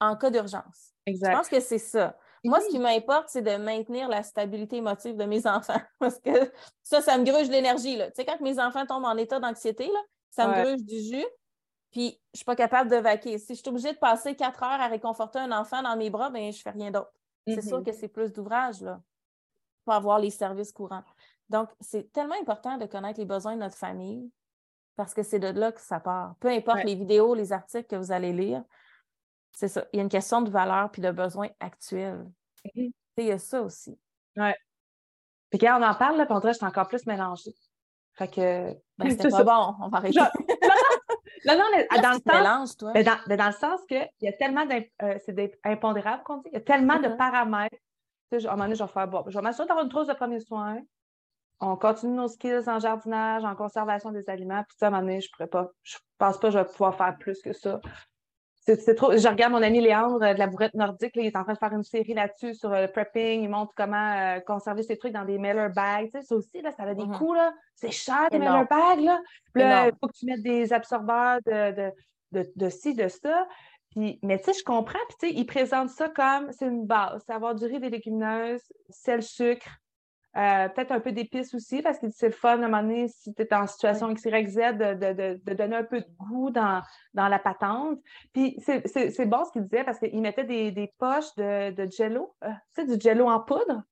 en cas d'urgence. Je pense que c'est ça. Moi, ce qui m'importe, c'est de maintenir la stabilité émotive de mes enfants. Parce que ça, ça me gruge l'énergie. Tu sais, quand mes enfants tombent en état d'anxiété, ça me gruge du jus. Puis, je ne suis pas capable de vaquer. Si je suis obligée de passer quatre heures à réconforter un enfant dans mes bras, ben, je ne fais rien d'autre. C'est sûr mm-hmm. que c'est plus d'ouvrage là, pour avoir les services courants. Donc, c'est tellement important de connaître les besoins de notre famille parce que c'est de là que ça part. Peu importe les vidéos, les articles que vous allez lire, c'est ça. Il y a une question de valeur puis de besoin actuel. Mm-hmm. Il y a ça aussi. Oui. Puis quand on en parle, là, on dirait que je suis encore plus mélangée. Fait que. Ben, c'était pas bon, on va arrêter. Non, non, mais dans le sens. Toi? Mais dans, dans, le sens qu'il y a tellement d'impondérables euh, qu'on dit. Il y a tellement de mm-hmm. paramètres. Tu sais, à un moment donné, je vais faire bon, je vais m'assurer d'avoir une trousse de premiers soins. On continue nos skills en jardinage, en conservation des aliments. Puis ça, à un moment donné, je ne pas. Je pense pas que je vais pouvoir faire plus que ça. C'est trop. Je regarde mon ami Léandre euh, de la bourrette nordique, il est en train de faire une série là-dessus sur euh, le prepping. Il montre comment euh, conserver ses trucs dans des mailer bags. ça aussi, là, ça a des mm-hmm. coûts. Là. C'est cher, des mailer bags. Là. il faut que tu mettes des absorbeurs de, de, de, de ci, de ça. Puis, mais tu sais, je comprends. Puis, tu sais, il présente ça comme c'est une base. C'est avoir du riz, des légumineuses, sel, sucre, Euh, peut-être un peu d'épices aussi, parce que c'est le fun à un moment donné, si tu es en situation XYZ, de, de, de, donner un peu de goût dans, dans la patente. Puis c'est bon ce qu'il disait, parce qu'il mettait des, des, poches de, de jello, euh, tu sais, du jello en poudre.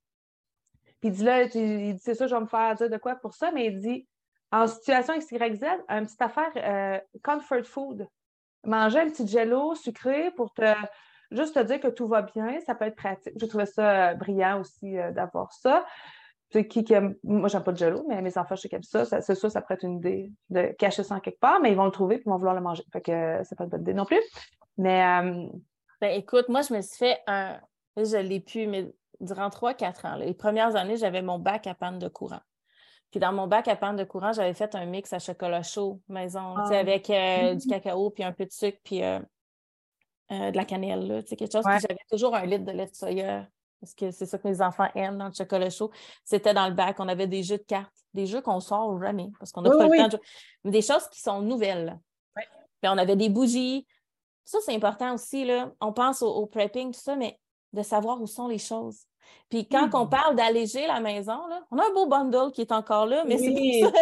Puis il dit là, il dit, c'est ça, je vais me faire dire de quoi pour ça, mais il dit, en situation XYZ, une petite affaire euh, comfort food. Manger un petit jello sucré pour te juste te dire que tout va bien, ça peut être pratique. Je trouvais ça brillant aussi d'avoir ça qui, qui aime... Moi, j'aime pas de jello, mais mes enfants, je sais qu'ils aiment ça. c'est sûr, ça pourrait être une idée de cacher ça en quelque part, mais ils vont le trouver et ils vont vouloir le manger. Fait que euh, c'est pas une bonne idée non plus. Mais. Euh, ben, écoute, moi, je me suis fait un. Je l'ai pu, mais durant 3-4 ans. Les premières années, j'avais mon bac à panne de courant. Puis dans mon bac à panne de courant, j'avais fait un mix à chocolat chaud maison, ah. avec euh, du cacao, puis un peu de sucre, puis de la cannelle, là, quelque chose. Puis j'avais toujours un litre de lait de soya parce que c'est ça que mes enfants aiment dans le chocolat chaud. C'était dans le bac. On avait des jeux de cartes, des jeux qu'on sort jamais parce qu'on n'a pas le temps de jouer. Mais des choses qui sont nouvelles. Puis on avait des bougies. Ça, c'est important aussi. Là. On pense au, prepping, tout ça, mais de savoir où sont les choses. Puis quand on hmm. parle d'alléger la maison, là, on a un beau bundle qui est encore là, mais c'est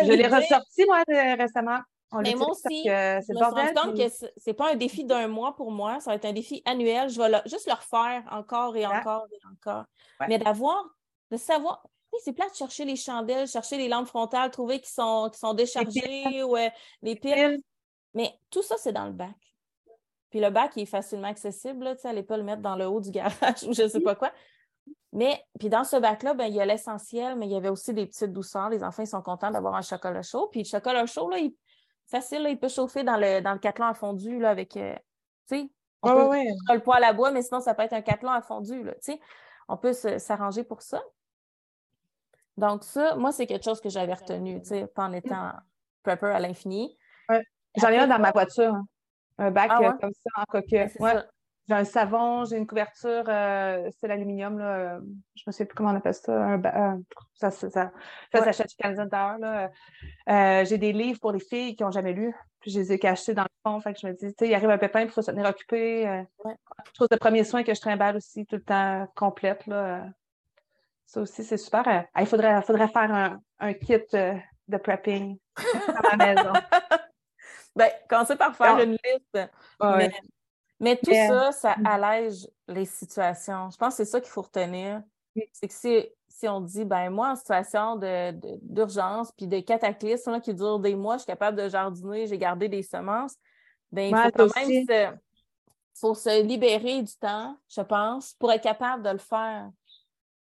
Je l'ai ressorti, moi, récemment mais moi aussi, je me suis compte que ce n'est pas un défi d'un mois pour moi, ça va être un défi annuel. Je vais juste le refaire encore et encore et encore. Mais d'avoir, de savoir, c'est plat de chercher les chandelles, chercher les lampes frontales, trouver qu'ils sont, sont déchargées ou euh, les piles. Mais tout ça, c'est dans le bac. Puis le bac, il est facilement accessible. Là, allez pas le mettre dans le haut du garage ou je ne sais pas quoi. Mais puis dans ce bac-là, ben, il y a l'essentiel, mais il y avait aussi des petites douceurs. Les enfants, ils sont contents d'avoir un chocolat chaud. Puis le chocolat chaud, là, il, facile, il peut chauffer dans le, dans le cathlon à fondu là, avec, euh, tu sais, on peut le poêle à bois, mais sinon, ça peut être un cathlon à fondu, là, tu sais. On peut s'arranger pour ça. Donc, ça, moi, c'est quelque chose que j'avais retenu, tu sais, pas en étant prepper à l'infini. J'en ai un dans ma voiture, hein. un bac ah euh, comme ça en coquille. Ouais, j'ai un savon, j'ai une couverture, euh, c'est l'aluminium, là. je me sais plus comment on appelle ça. Un, ça, ça, ça, s'achète chez Canadian Tower. Euh, j'ai des livres pour les filles qui n'ont jamais lu. Puis je les ai cachés dans le fond. Fait que je me dis, tu sais, il arrive un pépin, il faut se tenir occupé. Euh, Je trouve de premier soin que je trimballe aussi tout le temps complète. Là. Ça aussi, c'est super. Euh, il faudrait, faudrait faire un, un kit de prepping à la maison. ben, commencer par faire une liste. Mais tout ça, ça mm. allège les situations. Je pense que c'est ça qu'il faut retenir. C'est que si, si, on dit, ben moi, en situation d'urgence puis de cataclysme qui dure des mois, je suis capable de jardiner, j'ai gardé des semences, ben il faut quand même se, faut se libérer du temps, je pense, pour être capable de le faire.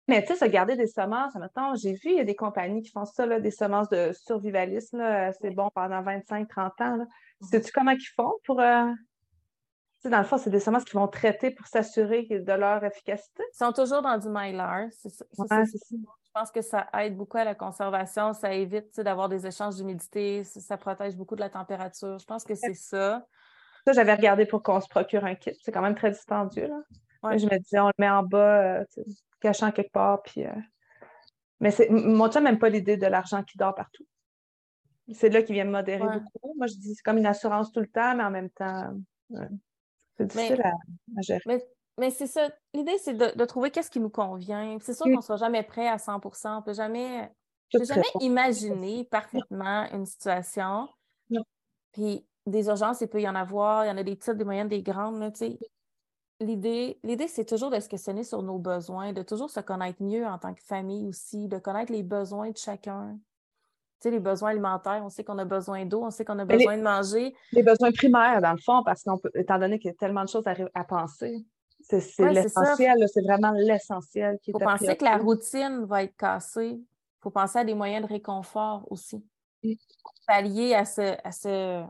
Mais tu sais, se garder des semences, maintenant, j'ai vu, il y a des compagnies qui font ça, là, des semences de survivalisme, c'est bon pendant 25-30 ans. Sais-tu comment ils font pour euh, dans le fond, c'est des semences qui vont traiter pour s'assurer de leur efficacité. Ils sont toujours dans du mylar. Je pense que ça aide beaucoup à la conservation. Ça évite d'avoir des échanges d'humidité. Ça, protège beaucoup de la température. Je pense que c'est ça. Ça, j'avais regardé pour qu'on se procure un kit. C'est quand même très dispendieux. Là. Je me disais, on le met en bas, euh, cachant quelque part. Puis, euh, Mais mon chum n'aime pas l'idée de l'argent qui dort partout. C'est là qu'il vient me modérer beaucoup. Moi, je dis c'est comme une assurance tout le temps, mais en même temps. C'est difficile à, gérer. Mais, c'est ça. L'idée, c'est de, trouver qu'est-ce qui nous convient. C'est sûr qu'on ne sera jamais prêt à 100% On ne peut jamais, jamais imaginer parfaitement une situation. Puis des urgences, il peut y en avoir. Il y en a des petites, des moyennes, des grandes. L'idée, l'idée, c'est toujours de se questionner sur nos besoins, de toujours se connaître mieux en tant que famille aussi, de connaître les besoins de chacun les besoins alimentaires, on sait qu'on a besoin d'eau, on sait qu'on a besoin de manger. Les besoins primaires, dans le fond, parce qu'étant donné qu'il y a tellement de choses à, penser, c'est l'essentiel, c'est vraiment l'essentiel qui est Il faut penser que la routine va être cassée. Il faut penser à des moyens de réconfort aussi. Pour pallier à ce, à ce...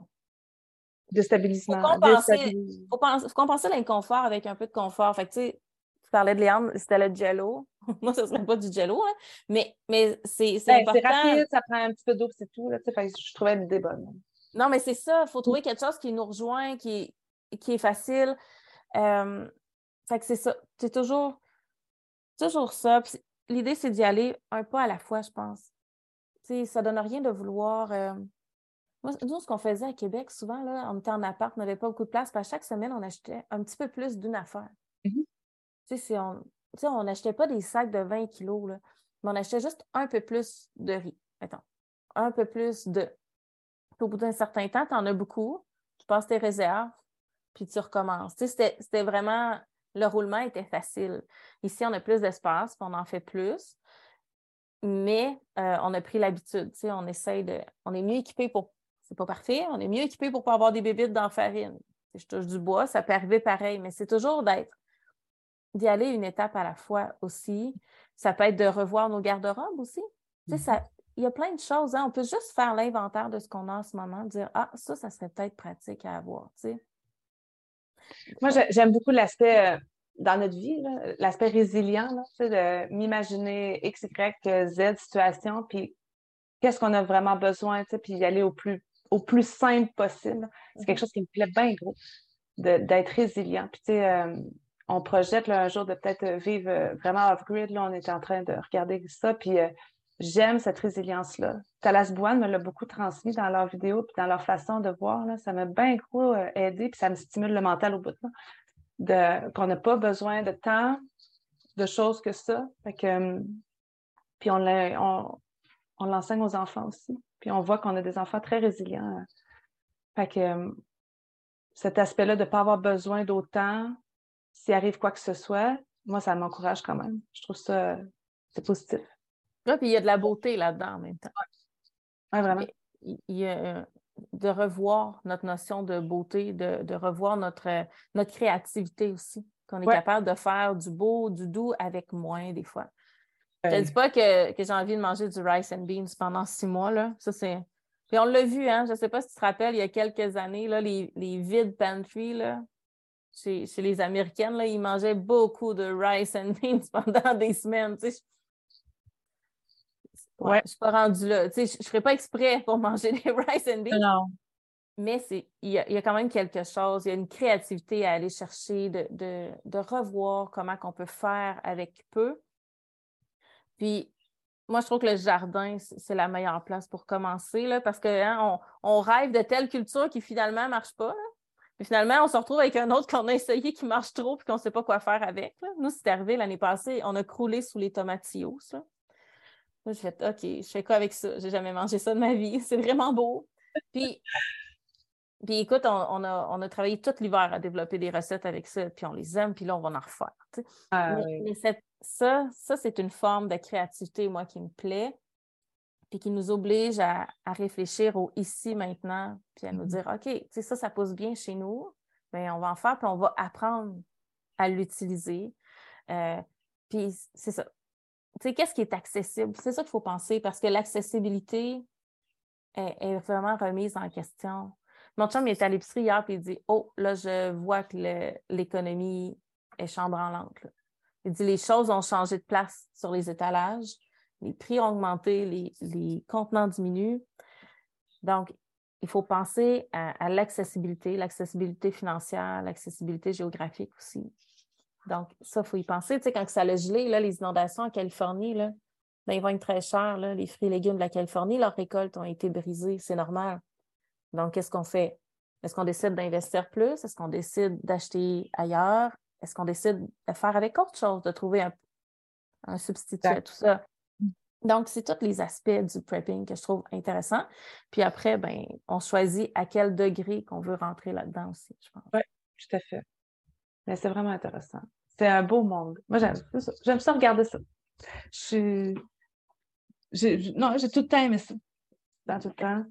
Déstabilisement. Il faut compenser, l'inconfort avec un peu de confort. Fait que, parlais de Léandre, c'était le jello. Moi, ce ne serait pas du jello, hein. mais, mais c'est ben, important. C'est rapide, ça prend un petit peu d'eau, c'est tout. Là, je trouvais l'idée bonne. Non, mais c'est ça. Il faut trouver quelque chose qui nous rejoint, qui, qui est facile. Euh, fait que c'est ça. C'est toujours, toujours ça. L'idée, c'est d'y aller un pas à la fois, je pense. ça ne donne rien de vouloir. Euh, moi, nous, ce qu'on faisait à Québec, souvent, là, on était en appart, on n'avait pas beaucoup de place. Puis à chaque semaine, on achetait un petit peu plus d'une affaire. Mm-hmm. Tu sais, on n'achetait pas des sacs de 20 kilos, là. mais on achetait juste un peu plus de riz, mettons. Un peu plus de. au bout d'un certain temps, tu en as beaucoup, tu passes tes réserves, puis tu recommences. Tu sais, c'était vraiment. Le roulement était facile. Ici, on a plus d'espace, puis on en fait plus. Mais euh, on a pris l'habitude. On essaye de. On est mieux équipé pour. C'est pas parfait, on est mieux équipé pour pas avoir des bébites dans la farine. Je touche du bois, ça peut arriver pareil, mais c'est toujours d'être d'y aller une étape à la fois aussi. Ça peut être de revoir nos garde-robes aussi. Tu sais, mm-hmm. il y a plein de choses. Hein. On peut juste faire l'inventaire de ce qu'on a en ce moment, dire Ah, ça, ça serait peut-être pratique à avoir. Tu sais. Moi, j'aime beaucoup l'aspect euh, dans notre vie, l'aspect résilient, là, de m'imaginer X, Y, Z situation, puis qu'est-ce qu'on a vraiment besoin, puis y aller au plus, au plus simple possible. C'est quelque mm-hmm. chose qui me plaît bien gros, d'être résilient. Puis, tu sais, euh, on projette un jour de peut-être vivre euh, vraiment off-grid. Là, on est en train de regarder ça. Puis euh, j'aime cette résilience-là. Talas Bouane me l'a beaucoup transmis dans leurs vidéos puis dans leur façon de voir. Là. Ça m'a bien gros euh, aidé, puis ça me stimule le mental au bout de qu'on n'a pas besoin de tant de choses que ça. que, puis on, on, l'enseigne aux enfants aussi. Puis on voit qu'on a des enfants très résilients. Fait que cet aspect-là de ne pas avoir besoin d'autant, s'il arrive quoi que ce soit, moi, ça m'encourage quand même. Je trouve ça, c'est positif. Oui, puis il y a de la beauté là-dedans en même temps. Oui, vraiment. Il y a de revoir notre notion de beauté, de, revoir notre, notre créativité aussi, qu'on est capable de faire du beau, du doux avec moins des fois. Je ne dis pas que, j'ai envie de manger du rice and beans pendant six mois, là. Ça, c'est... Puis on l'a vu, hein, je ne sais pas si tu te rappelles, il y a quelques années, là, les, les vides pantry, là, chez, les Américaines, là, ils mangeaient beaucoup de rice and beans pendant des semaines. Tu sais, je ne suis pas rendue là. Tu sais, je ne ferais pas exprès pour manger des rice and beans. Non. Mais il y, a, quand même quelque chose, il y a une créativité à aller chercher, de, revoir comment on peut faire avec peu. Puis, moi, je trouve que le jardin, c'est la meilleure place pour commencer, là, parce qu'on hein, on rêve de telle culture qui finalement ne marche pas. Mais finalement, on se retrouve avec un autre qu'on a essayé qui marche trop et qu'on ne sait pas quoi faire avec. Nous, c'est arrivé l'année passée, on a croulé sous les tomatillos. Ça. j'ai fait OK, je fais quoi avec ça? J'ai jamais mangé ça de ma vie. C'est vraiment beau. Puis, puis écoute, on, a, on a travaillé tout l'hiver à développer des recettes avec ça, puis on les aime, puis là, on va en refaire. Ah mais, ça, ça c'est une forme de créativité, moi, qui me plaît puis qui nous oblige à, réfléchir au ici, maintenant, puis à nous dire, OK, ça, ça pousse bien chez nous, mais on va en faire, puis on va apprendre à l'utiliser. Euh, puis c'est ça. Tu sais, qu'est-ce qui est accessible? C'est ça qu'il faut penser, parce que l'accessibilité est, vraiment remise en question. Mon chum, il est à l'épicerie hier, puis il dit, oh, là, je vois que l'économie est chambranlante. Il dit, les choses ont changé de place sur les étalages les prix ont augmenté, les, contenants diminuent. Donc, il faut penser à, l'accessibilité, l'accessibilité financière, l'accessibilité géographique aussi. Donc, ça, il faut y penser. Tu sais, quand ça a gelé, là, les inondations en Californie, là, ben, ils vont être très chers. les fruits et légumes de la Californie, leurs récoltes ont été brisées. C'est normal. Donc, qu'est-ce qu'on fait? Est-ce qu'on décide d'investir plus? Est-ce qu'on décide d'acheter ailleurs? Est-ce qu'on décide de faire avec autre chose, de trouver un, un substitut à tout ça? Donc, c'est tous les aspects du prepping que je trouve intéressants. Puis après, ben, on choisit à quel degré qu'on veut rentrer là-dedans aussi, je pense. Oui, tout à fait. Mais c'est vraiment intéressant. C'est un beau monde. Moi, j'aime ça. J'aime ça regarder ça. Je suis. Non, j'ai tout le temps aimé ça. Dans tout le temps.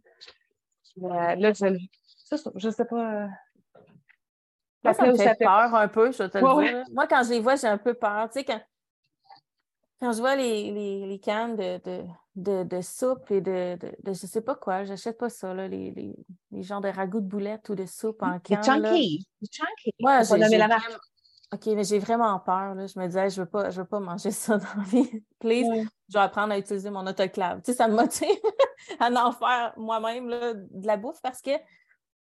là, je ne sais pas. Moi, ça me fait peur un peu, je te le dire. Moi, quand je les vois, j'ai un peu peur. Tu sais, quand quand je vois les, les, les cannes de, de, de, de, soupe et de, de, de je sais pas quoi, j'achète pas ça, là, les, les, les genres de ragoûts de boulettes ou de soupe en canne. Les chunky. Les chunky. Ouais, j'ai, la marque. OK, mais j'ai vraiment peur. Là. Je me disais, je veux pas, je veux pas manger ça dans la vie. Please, je vais apprendre à utiliser mon autoclave. Tu sais, ça me motive à en faire moi-même de la bouffe parce que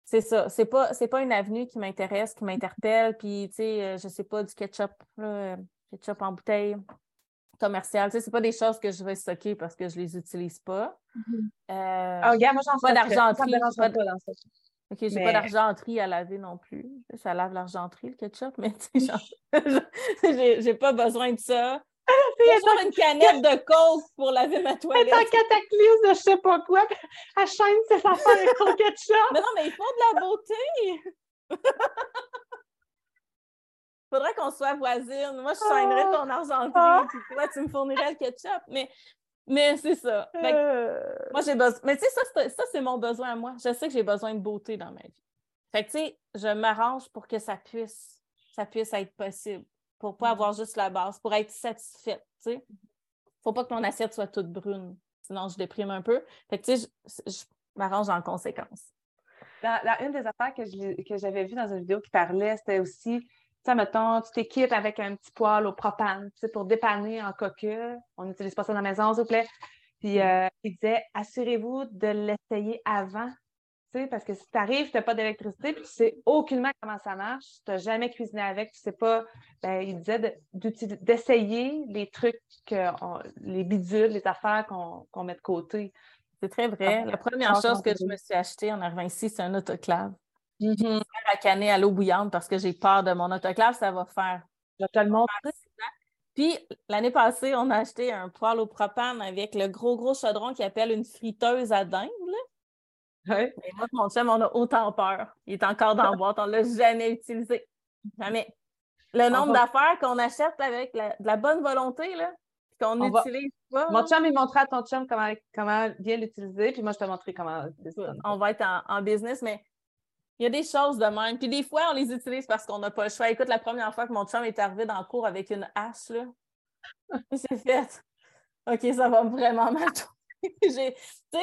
c'est ça. C'est pas, c'est pas une avenue qui m'intéresse, qui m'interpelle. Puis, tu sais, euh, je sais pas, du ketchup, là, ketchup en bouteille commerciales. Tu sais, c'est pas des choses que je vais stocker parce que je les utilise pas. Mm-hmm. euh, oh, regarde, moi, j'en pas d'argenterie. Pas, pas OK, j'ai mais... pas d'argenterie à laver non plus. Ça lave l'argenterie, le ketchup, mais tu sais, j'ai pas besoin de ça Toujours une canette de coke pour laver ma toilette. Elle est en cataclysme de je sais pas quoi. Elle chaîne ses affaires avec son ketchup. Mais non, mais il faut de la beauté. Faudrait qu'on soit voisines. Moi, je chaînerais ton argenterie, Ah. puis toi, tu me fournirais le ketchup. Mais, mais c'est ça. Que Euh, moi, j'ai besoin. Mais tu sais, ça, c'est- ça, c'est mon besoin à moi. Je sais que j'ai besoin de beauté dans ma vie. Fait que, tu sais, je m'arrange pour que ça puisse, ça puisse être possible. Pour pas Mhm. avoir juste la base, pour être satisfaite, tu sais. Faut pas que mon assiette soit toute brune. Sinon, je déprime un peu. Fait que, tu sais, je, je m'arrange en conséquence. Dans, dans une des affaires que je- que j'avais vues dans une vidéo qui parlait, c'était aussi, sais, mettons, tu t'équipes avec un petit poêle au propane, tu sais, pour dépanner en coquille. On n'utilise pas ça dans la maison, s'il vous plaît. Puis euh, il disait, assurez-vous de l'essayer avant, tu sais, parce que si tu arrives, tu n'as pas d'électricité, puis tu sais aucunement comment ça marche, tu n'as jamais cuisiné avec, tu sais pas, ben, il disait de- d'essayer les trucs, on- les bidules, les affaires qu'on met de côté. C'est très vrai. La première chose que je me suis achetée en arrivant ici, c'est un autoclave. Je à canner à l'eau bouillante parce que j'ai peur de mon autoclave, ça va faire. vais te le montrer. Puis l'année passée, on a acheté un poêle au propane avec le gros, gros chaudron qui appelle une friteuse à dinde. Ouais. Et moi, mon chum, on a autant peur. Il est encore dans la boîte, on ne l'a jamais utilisé. Jamais. Le nombre va- d'affaires qu'on achète avec la- de la bonne volonté, là, qu'on On va- n'utilise pas. Mon chum, il montrait à ton chum comment, comment bien l'utiliser, puis moi, je te montrer comment. on va être en, en business, mais il y a des choses de même. Puis des fois, on les utilise parce qu'on n'a pas le choix. Écoute, la première fois que mon chum est arrivé dans le cours avec une hache, là, j'ai fait OK, ça va vraiment mal Tu sais,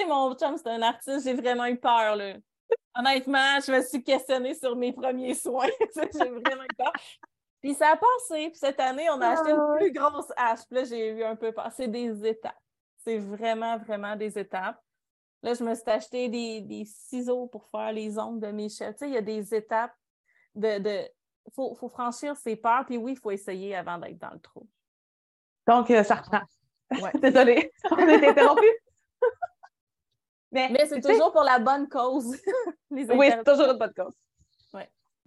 mon chum, c'est un artiste, j'ai vraiment eu peur. Là. Honnêtement, je me suis questionnée sur mes premiers soins. j'ai vraiment eu peur. Puis ça a passé. Puis cette année, on a acheté Ah une plus grosse hache. Puis là, j'ai eu un peu peur. C'est des étapes. C'est vraiment, vraiment des étapes. Là, je me suis acheté des, des ciseaux pour faire les ongles de mes chefs. Tu sais, il y a des étapes de. de... faut, faut franchir ses peurs, puis oui, il faut essayer avant d'être dans le trou. Donc, euh, ça reprend. Ouais. Désolée, on été interrompu. mais Mais c'est toujours pour la bonne cause. les Oui, c'est toujours une bonne cause.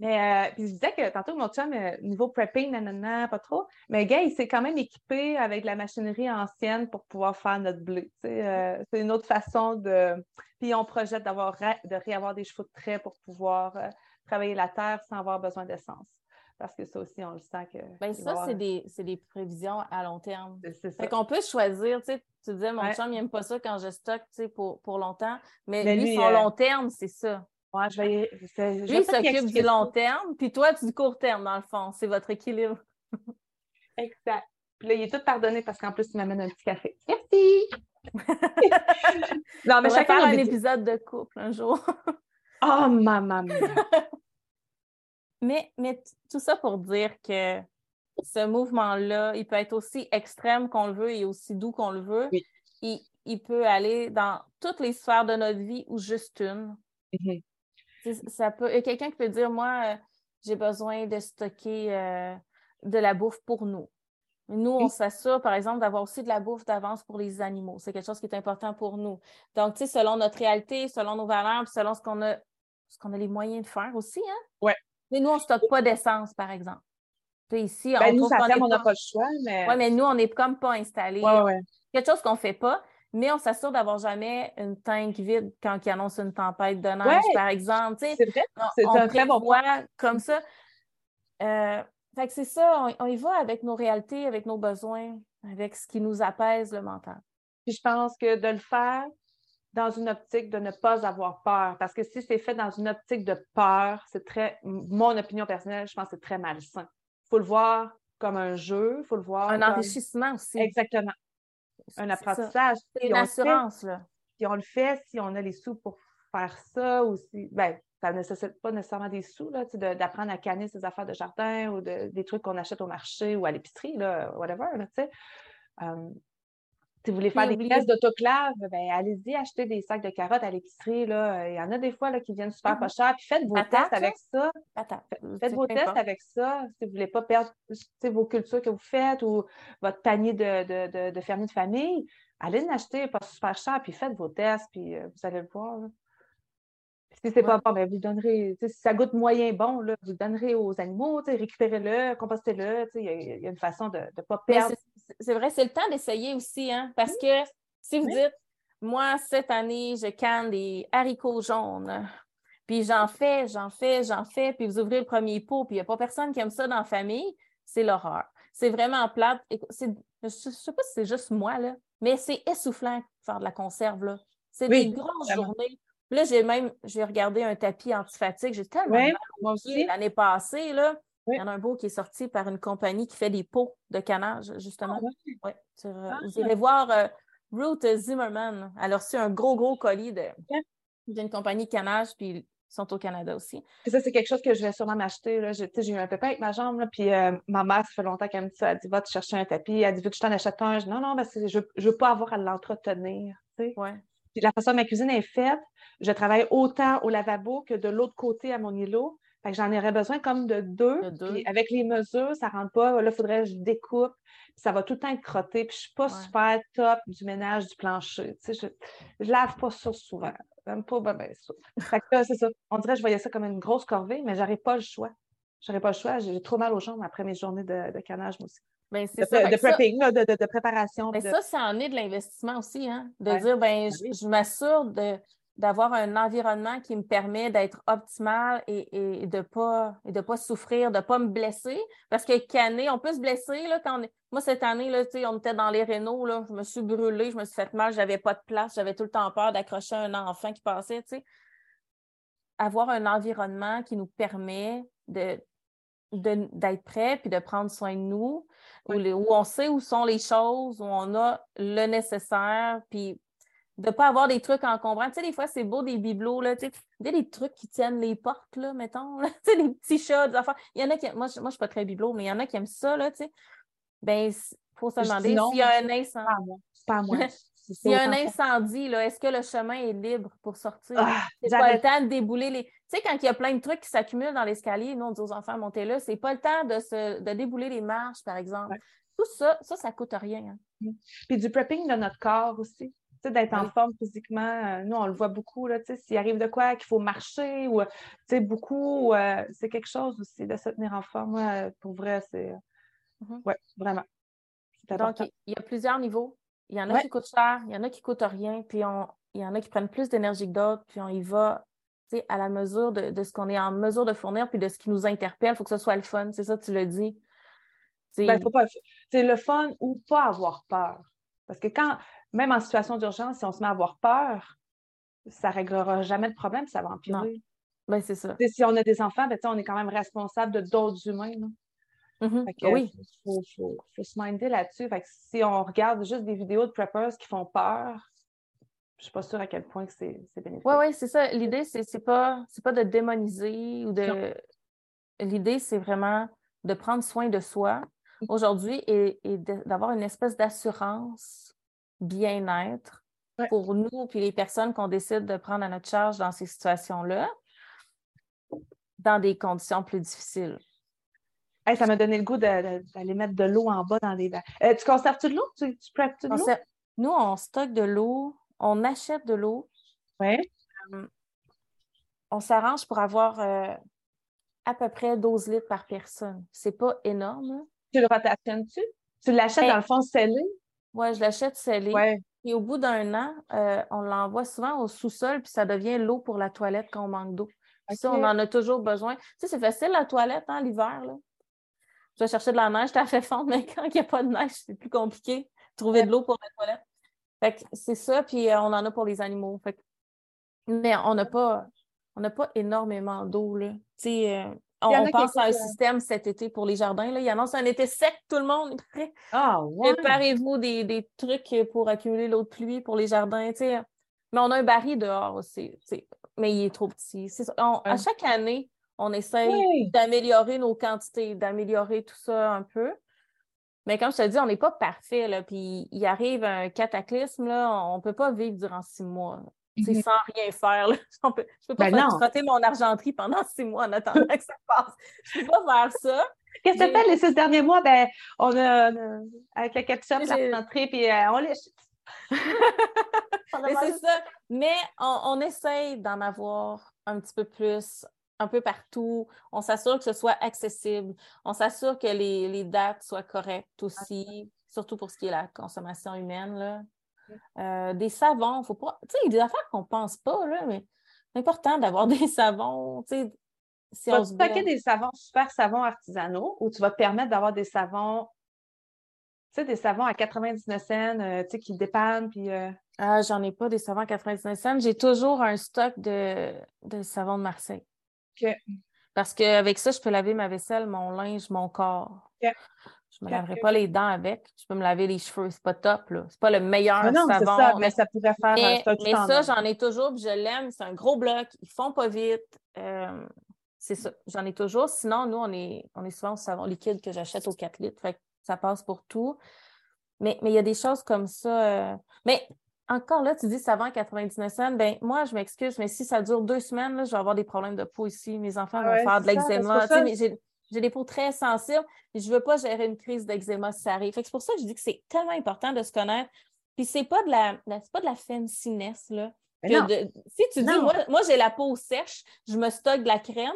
Mais euh, puis je disais que tantôt, mon chum, euh, niveau prepping, nanana, pas trop. Mais gars, il s'est quand même équipé avec de la machinerie ancienne pour pouvoir faire notre blé. euh, c'est une autre façon de. Puis on projette d'avoir de réavoir des chevaux de trait pour pouvoir euh, travailler la terre sans avoir besoin d'essence. Parce que ça aussi, on le sent que. Ben, y ça, avoir- c'est des, des prévisions à long terme. c'est- ça. Fait qu'on peut choisir, tu sais, tu disais, mon Ouais. chum, il n'aime pas ça quand je stocke, tu sais, pour, pour longtemps. Mais, Mais lui, lui, son euh, long terme, c'est ça. Ouais, je vais je- je vais Lui, s'occupe du long terme, puis toi, du court terme, dans le fond. C'est votre équilibre. Exact. Puis là, il est tout pardonné parce qu'en plus, il m'amène un petit café. Merci! non, On mais va chacun faire un épisode de couple un jour. Oh, maman mia! Mais, mais tout ça pour dire que ce mouvement-là, il peut être aussi extrême qu'on le veut et aussi doux qu'on le veut. Oui. Il, il peut aller dans toutes les sphères de notre vie ou juste une. Mhm. Tu sais, Ça peut, il y a quelqu'un qui peut dire, moi, euh, j'ai besoin de stocker euh, de la bouffe pour nous. Nous, on Oui. s'assure, par exemple, d'avoir aussi de la bouffe d'avance pour les animaux. C'est quelque chose qui est important pour nous. Donc, tu sais, selon notre réalité, selon nos valeurs, puis selon ce qu'on a, ce qu'on a les moyens de faire aussi, hein? Ouais. Mais nous, on ne stocke pas d'essence, par exemple. Tu sais, ici, Ben, on nous, ça on n'a pas- pas le choix, mais. Ouais, mais nous, on n'est comme pas installés. Ouais. Quelque chose qu'on ne fait pas, mais on s'assure d'avoir jamais une tank vide quand il annonce une tempête de neige, Ouais. par exemple. C'est vrai. C'est un très bon comme ça. Euh, fait que c'est ça, on, on y va avec nos réalités, avec nos besoins, avec ce qui nous apaise le mental. Puis je pense que de le faire dans une optique de ne pas avoir peur. Parce que si c'est fait dans une optique de peur, c'est très. Mon opinion personnelle, je pense que c'est très malsain. Il faut le voir comme un jeu, il faut le voir. Un comme- enrichissement aussi. Exactement. Un apprentissage. C'est Puis une fait- assurance, là. si on le fait, si on a les sous pour faire ça, ou si, ben, ça ne nécessite pas nécessairement des sous, là, d'apprendre à canner ses affaires de jardin ou de- des trucs qu'on achète au marché ou à l'épicerie, là, whatever, là, tu sais. Euh, si vous voulez faire des pièces d'autoclave, ben, allez-y acheter des sacs de carottes à l'épicerie, là. Il y en a des fois, là, qui viennent super pas cher. Puis faites vos tests avec ça. Patate. Faites vos tests avec ça, si vous ne voulez pas perdre vos cultures que vous faites ou votre panier de, de, de, de fermier de famille. Allez en acheter pas super cher, puis faites vos tests, puis euh, vous allez le voir. là. Si c'est pas bon, ben, vous donnerez, si ça goûte moyen bon, là, vous donnerez aux animaux, récupérez-le, compostez-le. Il y, a une façon de ne pas perdre. C'est vrai, c'est le temps d'essayer aussi, hein, parce que si vous dites, moi, cette année, je canne des haricots jaunes, puis j'en fais, j'en fais, j'en fais, puis vous ouvrez le premier pot, puis il n'y a pas personne qui aime ça dans la famille, c'est l'horreur. C'est vraiment plate. Je ne sais pas si c'est juste moi, là, mais c'est essoufflant faire de la conserve. Là. C'est des grosses journées. Là, j'ai même j'ai regardé un tapis antifatigue. J'ai tellement l'année passée. Là. Il y en a un beau qui est sorti par une compagnie qui fait des pots de canage, justement. Ah, euh, ah. vous irez voir euh, Ruth Zimmerman. Elle a reçu un gros, gros colis d'une compagnie de canage, puis ils sont au Canada aussi. ça, c'est quelque chose que je vais sûrement m'acheter. J'ai eu un pépin avec ma jambe, puis euh, ma mère, ça fait longtemps qu'elle me dit ça. Elle dit Va te chercher un tapis. Elle dit Veux-tu t'en acheter un Je dis Non, non, je ne veux pas avoir à l'entretenir. Ouais. Puis la façon dont ma cuisine est faite, je travaille autant au lavabo que de l'autre côté à mon îlot. Fait que j'en aurais besoin comme de deux. Puis avec les mesures, ça ne rentre pas. Là, il faudrait que je découpe. ça va tout le temps être crotté. Puis je ne suis pas super top du ménage du plancher. Tu sais, je ne lave pas ça souvent. Même pas ben, ben, ça. Fait que c'est ça. On dirait que je voyais ça comme une grosse corvée, mais j'aurais pas le choix. J'aurais pas le choix. J'ai trop mal aux jambes après mes journées de, de canage, moi aussi. De, ça. de prepping, de, préparation. Mais ça, ça en est de l'investissement aussi, hein? De dire, ben, ben je, m'assure d'avoir un environnement qui me permet d'être optimal et, et de ne pas, de pas souffrir, de ne pas me blesser. Parce que canner, on peut se blesser. Là, quand Moi, cette année, là, on était dans les rénaux, là, je me suis brûlée, je me suis fait mal, j'avais pas de place, j'avais tout le temps peur d'accrocher un enfant qui passait. Avoir un environnement qui nous permet de, d'être prêt puis de prendre soin de nous, où, on sait où sont les choses, où on a le nécessaire, puis de ne pas avoir des trucs encombrants. Tu sais, des fois, c'est beau des bibelots, là, tu sais, des trucs qui tiennent les portes, là, mettons, tu sais, des petits chats, des affaires. Il y en a qui, moi, je ne suis pas très bibelot, mais il y en a qui aiment ça, là, tu sais. Ben, il faut se demander s'il y a un incendie. Pas moi. S'il y a un incendie, est-ce que le chemin est libre pour sortir? Ah, c'est pas le temps de débouler les. Tu sais, quand il y a plein de trucs qui s'accumulent dans l'escalier, nous, on dit aux enfants, montez là, c'est pas le temps de, se... de débouler les marches, par exemple. Tout ça, ça, ça coûte rien. Hein. Mm. Puis du prepping de notre corps aussi. D'être en forme physiquement, euh, nous, on le voit beaucoup. S'il arrive de quoi, qu'il faut marcher ou beaucoup, euh, c'est quelque chose aussi de se tenir en forme. pour vrai, c'est. Mm-hmm. Oui, vraiment. Donc, il y a plusieurs niveaux il y en a qui coûtent cher, il y en a qui coûtent rien, puis il y en a qui prennent plus d'énergie que d'autres, puis on y va à la mesure de, ce qu'on est en mesure de fournir, puis de ce qui nous interpelle. Il faut que ce soit le fun. C'est ça, tu le dis. Ben, c'est le fun ou pas avoir peur. Parce que quand, même en situation d'urgence, si on se met à avoir peur, ça ne réglera jamais le problème, ça va empirer. Ben, c'est ça. si on a des enfants, ben, on est quand même responsable de d'autres humains. Mm-hmm. oui. Il faut, se minder là-dessus. si on regarde juste des vidéos de preppers qui font peur, je ne suis pas sûre à quel point c'est bénéfique. Oui, oui, c'est ça. L'idée, c'est n'est pas, pas de démoniser ou de. L'idée, c'est vraiment de prendre soin de soi mm. aujourd'hui et, d'avoir une espèce d'assurance bien-être pour nous et les personnes qu'on décide de prendre à notre charge dans ces situations-là, dans des conditions plus difficiles ça m'a donné le goût d'aller mettre de l'eau en bas dans les euh, tu conserves-tu de l'eau? Tu, tu de l'eau? Nous, on stocke de l'eau, on achète de l'eau. Oui. Euh, on s'arrange pour avoir euh, à peu près 12 litres par personne. C'est pas énorme. Tu le rotationnes-tu? Tu l'achètes ben dans le fond scellé? Oui, je l'achète scellé. Et au bout d'un an, on l'envoie souvent au sous-sol, puis ça devient l'eau pour la toilette quand on manque d'eau. Ça, on en a toujours besoin. Tu sais, c'est facile la toilette, hein, l'hiver. Là tu vas chercher de la neige, tu as fait fondre, mais quand il n'y a pas de neige, c'est plus compliqué. Trouver de l'eau pour la toilette. Fait c'est ça, puis euh, on en a pour les animaux. Fait mais on n'a pas, on pas énormément d'eau. Là. Euh, on, pense à un système cet été pour les jardins. Là. Il annonce un été sec, tout le monde est prêt. Ah, Préparez-vous des, trucs pour accumuler l'eau de pluie pour les jardins. Mais on a un baril dehors aussi. Mais il est trop petit. À chaque année, on essaye d'améliorer nos quantités, d'améliorer tout ça un peu. Mais comme je te dis, on n'est pas parfait. Là, puis il arrive un cataclysme, là, on ne peut pas vivre durant six mois. C'est mhm. sans rien faire. Là. je ne peux pas ben frotter mon argenterie pendant six mois en attendant que ça passe. Je ne peux pas faire ça. Qu'est-ce que tu fait les six derniers mois? Ben, on a, avec le ketchup, l'argenterie, puis euh, on les Mais c'est ça. Mais on, on essaye d'en avoir un petit peu plus un peu partout. On s'assure que ce soit accessible. On s'assure que les, dates soient correctes aussi, surtout pour ce qui est la consommation humaine. Là. Euh, des savons, faut pas. Tu sais, il y a des affaires qu'on pense pas, là, mais c'est important d'avoir des savons. Tu sais, si tu vas paquer des savons super savons artisanaux ou tu vas te permettre d'avoir des savons, tu sais, des savons à 99 cents, euh, tu sais, qui dépannent, puis... Euh, ah, j'en ai pas des savons à 99 cents. J'ai toujours un stock de, de savons de Marseille. Parce qu'avec ça, je peux laver ma vaisselle, mon linge, mon corps. Je ne me laverai pas les dents avec. Je peux me laver les cheveux. C'est pas top, là. C'est pas le meilleur non, savon. Ça, mais ça pourrait faire mais, mais ça, j'en ai toujours, je l'aime. C'est un gros bloc. Ils font pas vite. Euh, c'est ça. J'en ai toujours. Sinon, nous, on est, on est souvent au savon liquide que j'achète au 4 litres. Fait ça passe pour tout. Mais il y a des choses comme ça. Euh, mais encore là, tu dis savon à 99 cents. Ben, moi, je m'excuse, mais si ça dure deux semaines, je vais avoir des problèmes de peau ici. Mes enfants vont faire de l'eczéma. J'ai des peaux très sensibles et je ne veux pas gérer une crise d'eczéma si ça arrive. C'est pour ça que je dis que c'est tellement important de se connaître. Puis c'est pas de la, pas de la fanciness, là. si tu dis, moi, moi j'ai la peau sèche, je me stocke de la crème,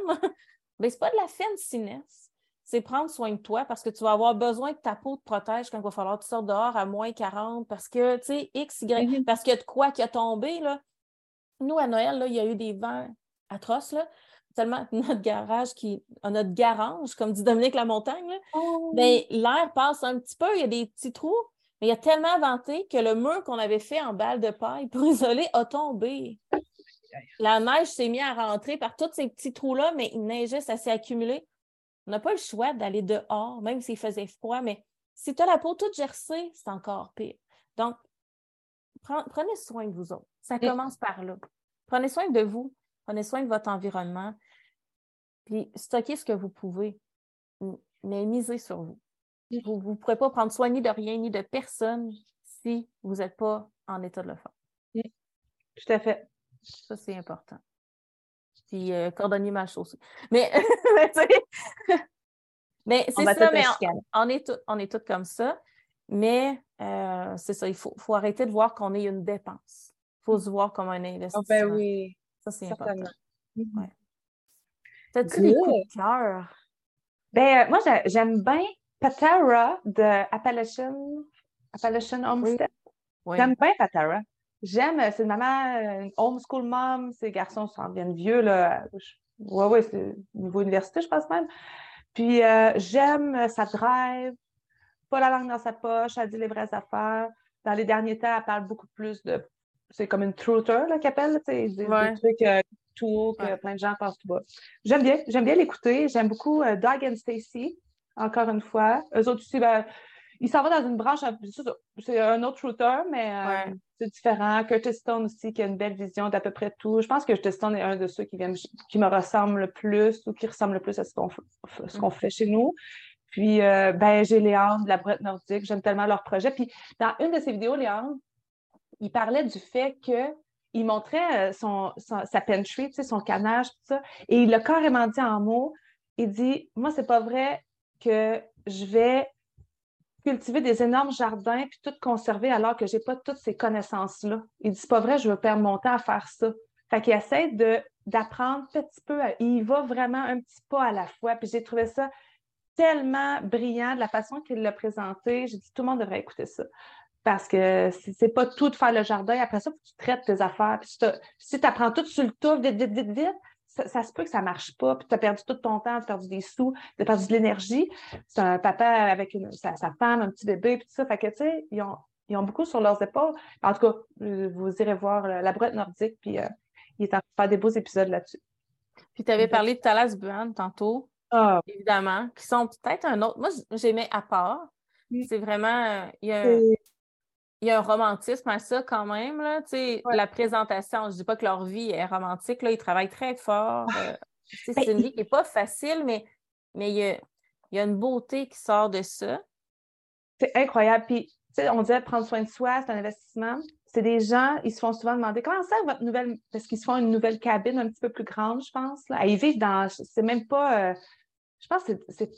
mais c'est pas de la fanciness c'est prendre soin de toi parce que tu vas avoir besoin que ta peau te protège quand il va falloir que tu sortes dehors à moins 40 parce que, tu sais, X, Y, mm-hmm. parce qu'il y a de quoi qui a tombé, là. Nous, à Noël, là, il y a eu des vents atroces, là. Tellement notre garage qui, notre garage, comme dit Dominique la montagne, oh. ben, l'air passe un petit peu, il y a des petits trous, mais il y a tellement venté que le mur qu'on avait fait en balle de paille pour isoler a tombé. La neige s'est mise à rentrer par tous ces petits trous-là, mais il neigeait, ça s'est accumulé. On n'a pas le choix d'aller dehors, même s'il faisait froid, mais si tu as la peau toute gercée, c'est encore pire. Donc, prenez soin de vous autres. Ça commence par là. Prenez soin de vous, prenez soin de votre environnement, puis stockez ce que vous pouvez, mais misez sur vous. Vous ne pourrez pas prendre soin ni de rien ni de personne si vous n'êtes pas en état de le faire. Tout à fait. Ça, c'est important puis euh, cordonnier mal chaussé. Mais, mais c'est ça, mais on, est on est tous comme ça. Mais euh, c'est ça, il faut, faut, arrêter de voir qu'on est une dépense. Il faut se voir comme un oh, investissement. ben oui. Ça, c'est important. Mm-hmm. Ouais. T'as-tu des coups de cœur? Ben, euh, moi, j'aime bien Patara de Appalachian, Appalachian Homestead. J'aime bien Patara. J'aime, c'est une maman, une homeschool mom, ces garçons s'en viennent vieux, là. Oui, oui, c'est niveau université, je pense même. Puis euh, j'aime sa drive, pas la langue dans sa poche, elle dit les vraies affaires. Dans les derniers temps, elle parle beaucoup plus de. C'est comme une truther, là, qu'elle appelle, tu sais. Des, trucs euh, tout, que plein de gens passent tout bas. J'aime bien, j'aime bien l'écouter. J'aime beaucoup euh, Doug and Stacy, encore une fois. Eux autres aussi, ben, il s'en va dans une branche, c'est un autre shooter, mais euh, c'est différent. Curtis Stone aussi, qui a une belle vision d'à peu près tout. Je pense que Curtis Stone est un de ceux qui, qui me ressemble le plus ou qui ressemble le plus à ce qu'on mm. fait chez nous. Puis, euh, ben, j'ai Léandre de la Brette Nordique. J'aime tellement leur projet. Puis, dans une de ses vidéos, Léandre, il parlait du fait que il montrait euh, son, sa pentry, son canage, tout ça, et il l'a carrément dit en mots. Il dit Moi, c'est pas vrai que je vais cultiver des énormes jardins puis tout conserver alors que j'ai pas toutes ces connaissances-là. Il dit, c'est pas vrai, je veux perdre mon temps à faire ça. Fait qu'il essaie de, d'apprendre petit peu. il va vraiment un petit pas à la fois. Puis j'ai trouvé ça tellement brillant de la façon qu'il l'a présenté. J'ai dit, tout le monde devrait écouter ça. Parce que c'est pas tout de faire le jardin. Après ça, tu traites tes affaires. Puis si tu apprends tout sur le tour, vite, vite, vite, vite, ça, se peut que ça ne marche pas, puis tu as perdu tout ton temps, tu as perdu des sous, tu as perdu de l'énergie. C'est un papa avec sa, femme, un petit bébé, puis tout ça. Fait que, tu sais, ils ont, beaucoup sur leurs épaules. En tout cas, vous irez voir la brouette nordique, puis euh, il est en train de faire des beaux épisodes là-dessus. Puis tu avais parlé de Talas Buan tantôt, ah. évidemment, qui sont peut-être un autre. Moi, j'aimais à part. C'est vraiment. Il y a il y a un romantisme à ça quand même. Là. La présentation, je ne dis pas que leur vie est romantique, là, ils travaillent très fort. Euh, c'est ben, une vie qui n'est pas facile, mais, mais il, y a, il y a une beauté qui sort de ça. C'est incroyable. Puis, on disait prendre soin de soi, c'est un investissement. C'est des gens, ils se font souvent demander comment ça, votre nouvelle. Parce qu'ils se font une nouvelle cabine un petit peu plus grande, je pense. Là. Ils vivent dans. C'est même pas. Euh, je pense que c'est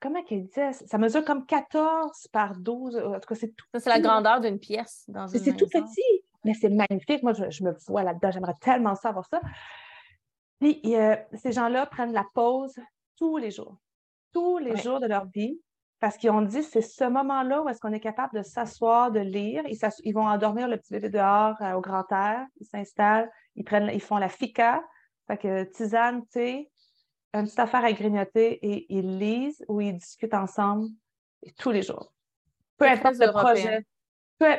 comment qu'elle disait? Ça? Mesure comme 14 par 12. En tout cas, c'est tout. Ça, c'est la grandeur d'une pièce C'est tout petit, mais c'est magnifique. Moi, je, me vois là-dedans. J'aimerais tellement savoir ça. Puis ces gens-là prennent la pause tous les jours, tous les jours de leur vie, parce qu'ils ont dit c'est ce moment-là où est-ce qu'on est capable de s'asseoir, de lire. Ils, ils, vont endormir le petit bébé dehors au grand air, ils s'installent, ils, prennent, ils font la fika, fait que tisane, thé, une petite affaire à grignoter et ils lisent ou ils discutent ensemble tous les jours. Peu importe le projet.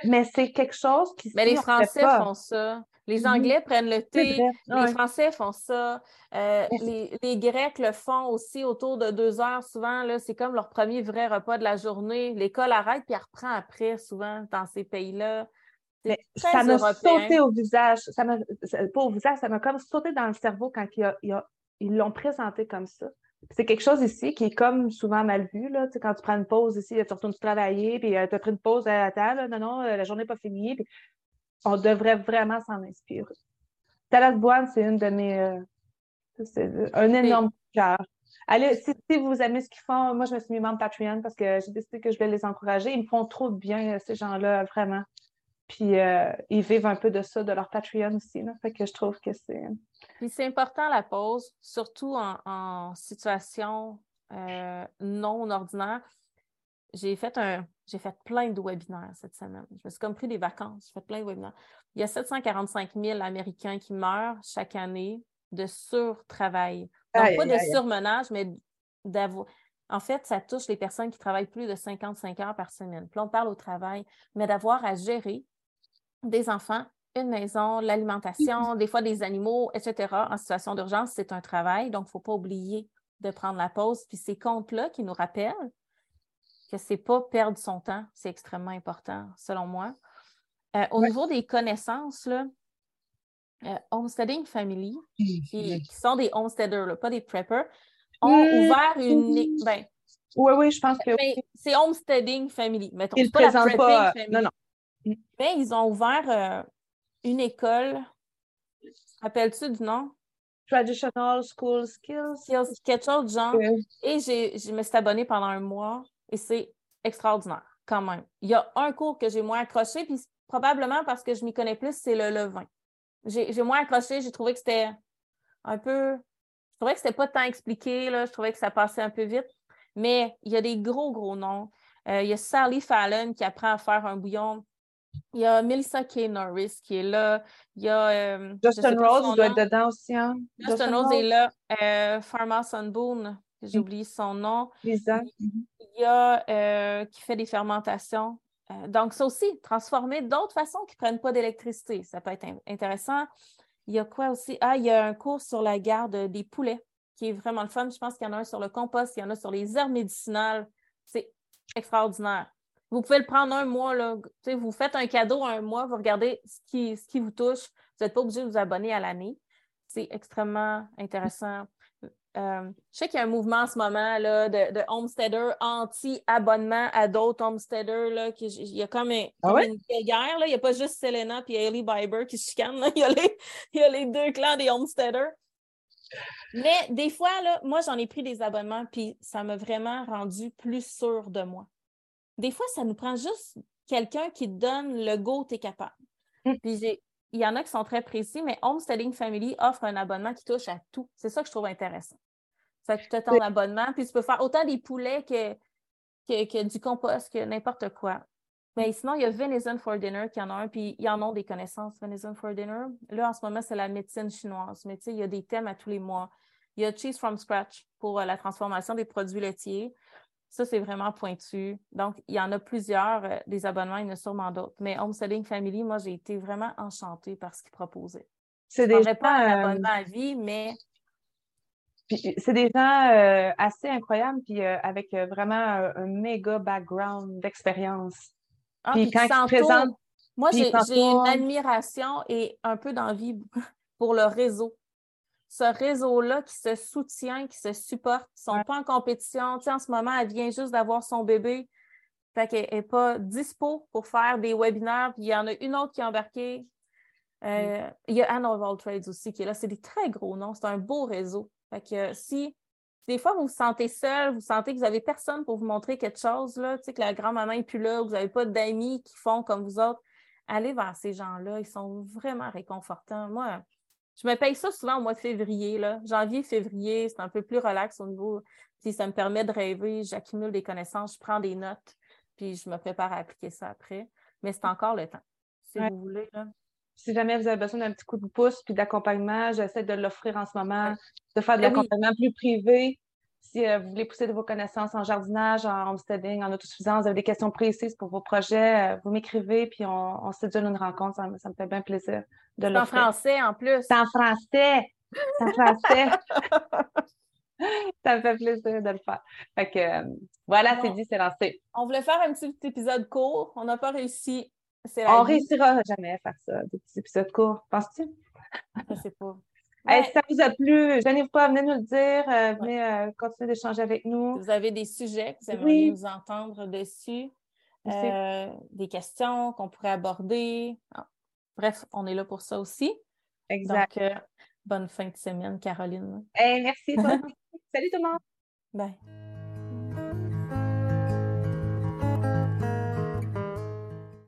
mais c'est quelque chose qui Mais les Français font ça. Les mhm. Anglais prennent le thé, les Français font ça, euh, les, Grecs le font aussi autour de deux heures souvent. C'est comme leur premier vrai repas de la journée. L'école arrête puis elle reprend après souvent dans ces pays-là. ça m'a sauté au visage, ça pas au visage, ça m'a comme sauté dans le cerveau quand ils l'ont présenté comme ça. C'est quelque chose ici qui est comme souvent mal vu. Là. Tu sais, quand tu prends une pause ici, tu retournes travailler, puis euh, tu as pris une pause à la table. Non, non, euh, la journée n'est pas finie. Puis on devrait vraiment s'en inspirer. Talas Boine, c'est une de mes. Euh, c'est un énorme cœur. Allez, si, vous aimez ce qu'ils font, moi, je me suis mis membre Patreon parce que j'ai décidé que je vais les encourager. Ils me font trop de bien, ces gens-là, vraiment. Puis ils vivent un peu de ça, de leur Patreon aussi. Là. Fait que je trouve que c'est. Puis c'est important la pause, surtout en, situation euh, non ordinaire. J'ai fait un, j'ai fait plein de webinaires cette semaine. Je me suis comme pris des vacances. J'ai fait plein de webinaires. Il y a 745 000 Américains qui meurent chaque année de surtravail. Donc, pas de surmenage, mais d'avoir. En fait, ça touche les personnes qui travaillent plus de 55 heures par semaine. Puis on parle au travail, mais d'avoir à gérer des enfants une maison, l'alimentation, des fois des animaux, etc. En situation d'urgence, c'est un travail, donc il ne faut pas oublier de prendre la pause. Puis ces comptes-là qui nous rappellent que ce n'est pas perdre son temps, c'est extrêmement important, selon moi. Euh, au niveau des connaissances, là, euh, Homesteading Family, qui, sont des homesteaders, pas des preppers, ont mmh. ouvert une. Ben, oui, oui, je pense que. C'est Homesteading Family. Mettons, ils ne présentent pas. Family. Non, non. Mais ils ont ouvert euh, une école. Rappelles-tu du nom? Traditional School Skills. quelque chose genre. Et je me suis abonnée pendant un mois et c'est extraordinaire quand même. Il y a un cours que j'ai moins accroché, puis probablement parce que je m'y connais plus, c'est le levain. J'ai moins accroché, j'ai trouvé que c'était un peu. Je trouvais que c'était pas tant expliqué, là. je trouvais que ça passait un peu vite. Mais il y a des gros, gros noms. Euh, il y a Sally Fallon qui apprend à faire un bouillon il y a Melissa K. Norris qui est là. Il y a. Euh, Justin Rose doit être dedans aussi. Hein? Justin, Rose, est là. Euh, Pharma Sunboone, j'ai oublié son nom. Lisa. Il y a euh, qui fait des fermentations. Euh, donc, ça aussi, transformer d'autres façons qui ne prennent pas d'électricité. Ça peut être intéressant. Il y a quoi aussi? Ah, il y a un cours sur la garde des poulets qui est vraiment le fun. Je pense qu'il y en a un sur le compost, il y en a sur les herbes médicinales. C'est extraordinaire. Vous pouvez le prendre un mois. Là. Vous faites un cadeau un mois, vous regardez ce qui, ce qui vous touche. Vous n'êtes pas obligé de vous abonner à l'année. C'est extrêmement intéressant. Euh, je sais qu'il y a un mouvement en ce moment là, de, de homesteader anti-abonnement à d'autres homesteaders. Là, il y a comme, ah une guerre. Là. Il n'y a pas juste Selena et Hailey Bieber qui se chicanent. Il, y a les, il y a les deux clans des homesteaders. Mais des fois, là, moi, j'en ai pris des abonnements, puis ça m'a vraiment rendu plus sûr de moi des fois, ça nous prend juste quelqu'un qui donne le go, tu es capable. Mm. Puis il y en a qui sont très précis, mais Homesteading Family offre un abonnement qui touche à tout. C'est ça que je trouve intéressant. Ça tu as ton abonnement, puis tu peux faire autant des poulets que, que, du compost, que n'importe quoi. Mais sinon, il y a Venison for Dinner qui en a un, puis ils en ont des connaissances, Venison for Dinner. Là, en ce moment, c'est la médecine chinoise, mais tu sais, il y a des thèmes à tous les mois. Il y a Cheese from Scratch pour euh, la transformation des produits laitiers. Ça, c'est vraiment pointu. Donc, il y en a plusieurs, euh, des abonnements, il y en a sûrement d'autres. Mais Homesteading Family, moi, j'ai été vraiment enchantée par ce qu'ils proposaient. C'est des gens, pas un abonnement à vie, mais. C'est des gens euh, assez incroyables, puis euh, avec vraiment un, méga background d'expérience. Ah, puis, quand ils présentent. Moi, j'ai une admiration et un peu d'envie pour le réseau ce réseau-là qui se soutient, qui se supporte, qui ne sont pas en compétition. Tu sais, en ce moment, elle vient juste d'avoir son bébé. Fait qu'elle n'est pas dispo pour faire des webinaires. Puis il y en a une autre qui est embarquée. Euh, mm. Il y a Anne of Trades aussi qui est là. C'est des très gros noms. C'est un beau réseau. Fait que si des fois vous vous sentez seul, vous sentez que vous n'avez personne pour vous montrer quelque chose, là, tu sais, que la grand-maman n'est plus là, que vous n'avez pas d'amis qui font comme vous autres, allez vers ces gens-là. Ils sont vraiment réconfortants. Moi, Je me paye ça souvent au mois de février. Là. Janvier, février, c'est un peu plus relax au niveau. Si ça me permet de rêver, j'accumule des connaissances, je prends des notes, puis je me prépare à appliquer ça après. Mais c'est encore le temps, si vous voulez. Si jamais vous avez besoin d'un petit coup de pouce puis d'accompagnement, j'essaie de l'offrir en ce moment, de faire de ben l'accompagnement plus privé. Si euh, vous voulez pousser de vos connaissances en jardinage, en homesteading, en autosuffisance, vous avez des questions précises pour vos projets, euh, vous m'écrivez, puis on, on se dit une rencontre. Ça, me fait bien plaisir de en français en plus. C'est en français. C'est en français. ça me fait plaisir de le faire. Fait que euh, voilà, c'est dit, c'est lancé. On voulait faire un petit épisode court. On n'a pas réussi. On ne réussira jamais à faire ça, des petits épisodes courts, penses-tu? Je sais pas. si ça vous a plu, gênez-vous pas, venez nous le dire, euh, venez euh, continuer d'échanger avec nous. vous avez des sujets que vous aimeriez nous entendre dessus, des questions qu'on pourrait aborder. Bref, on est là pour ça aussi. Exact. Donc, bonne fin de semaine, Caroline. merci. Salut tout le monde. Bye.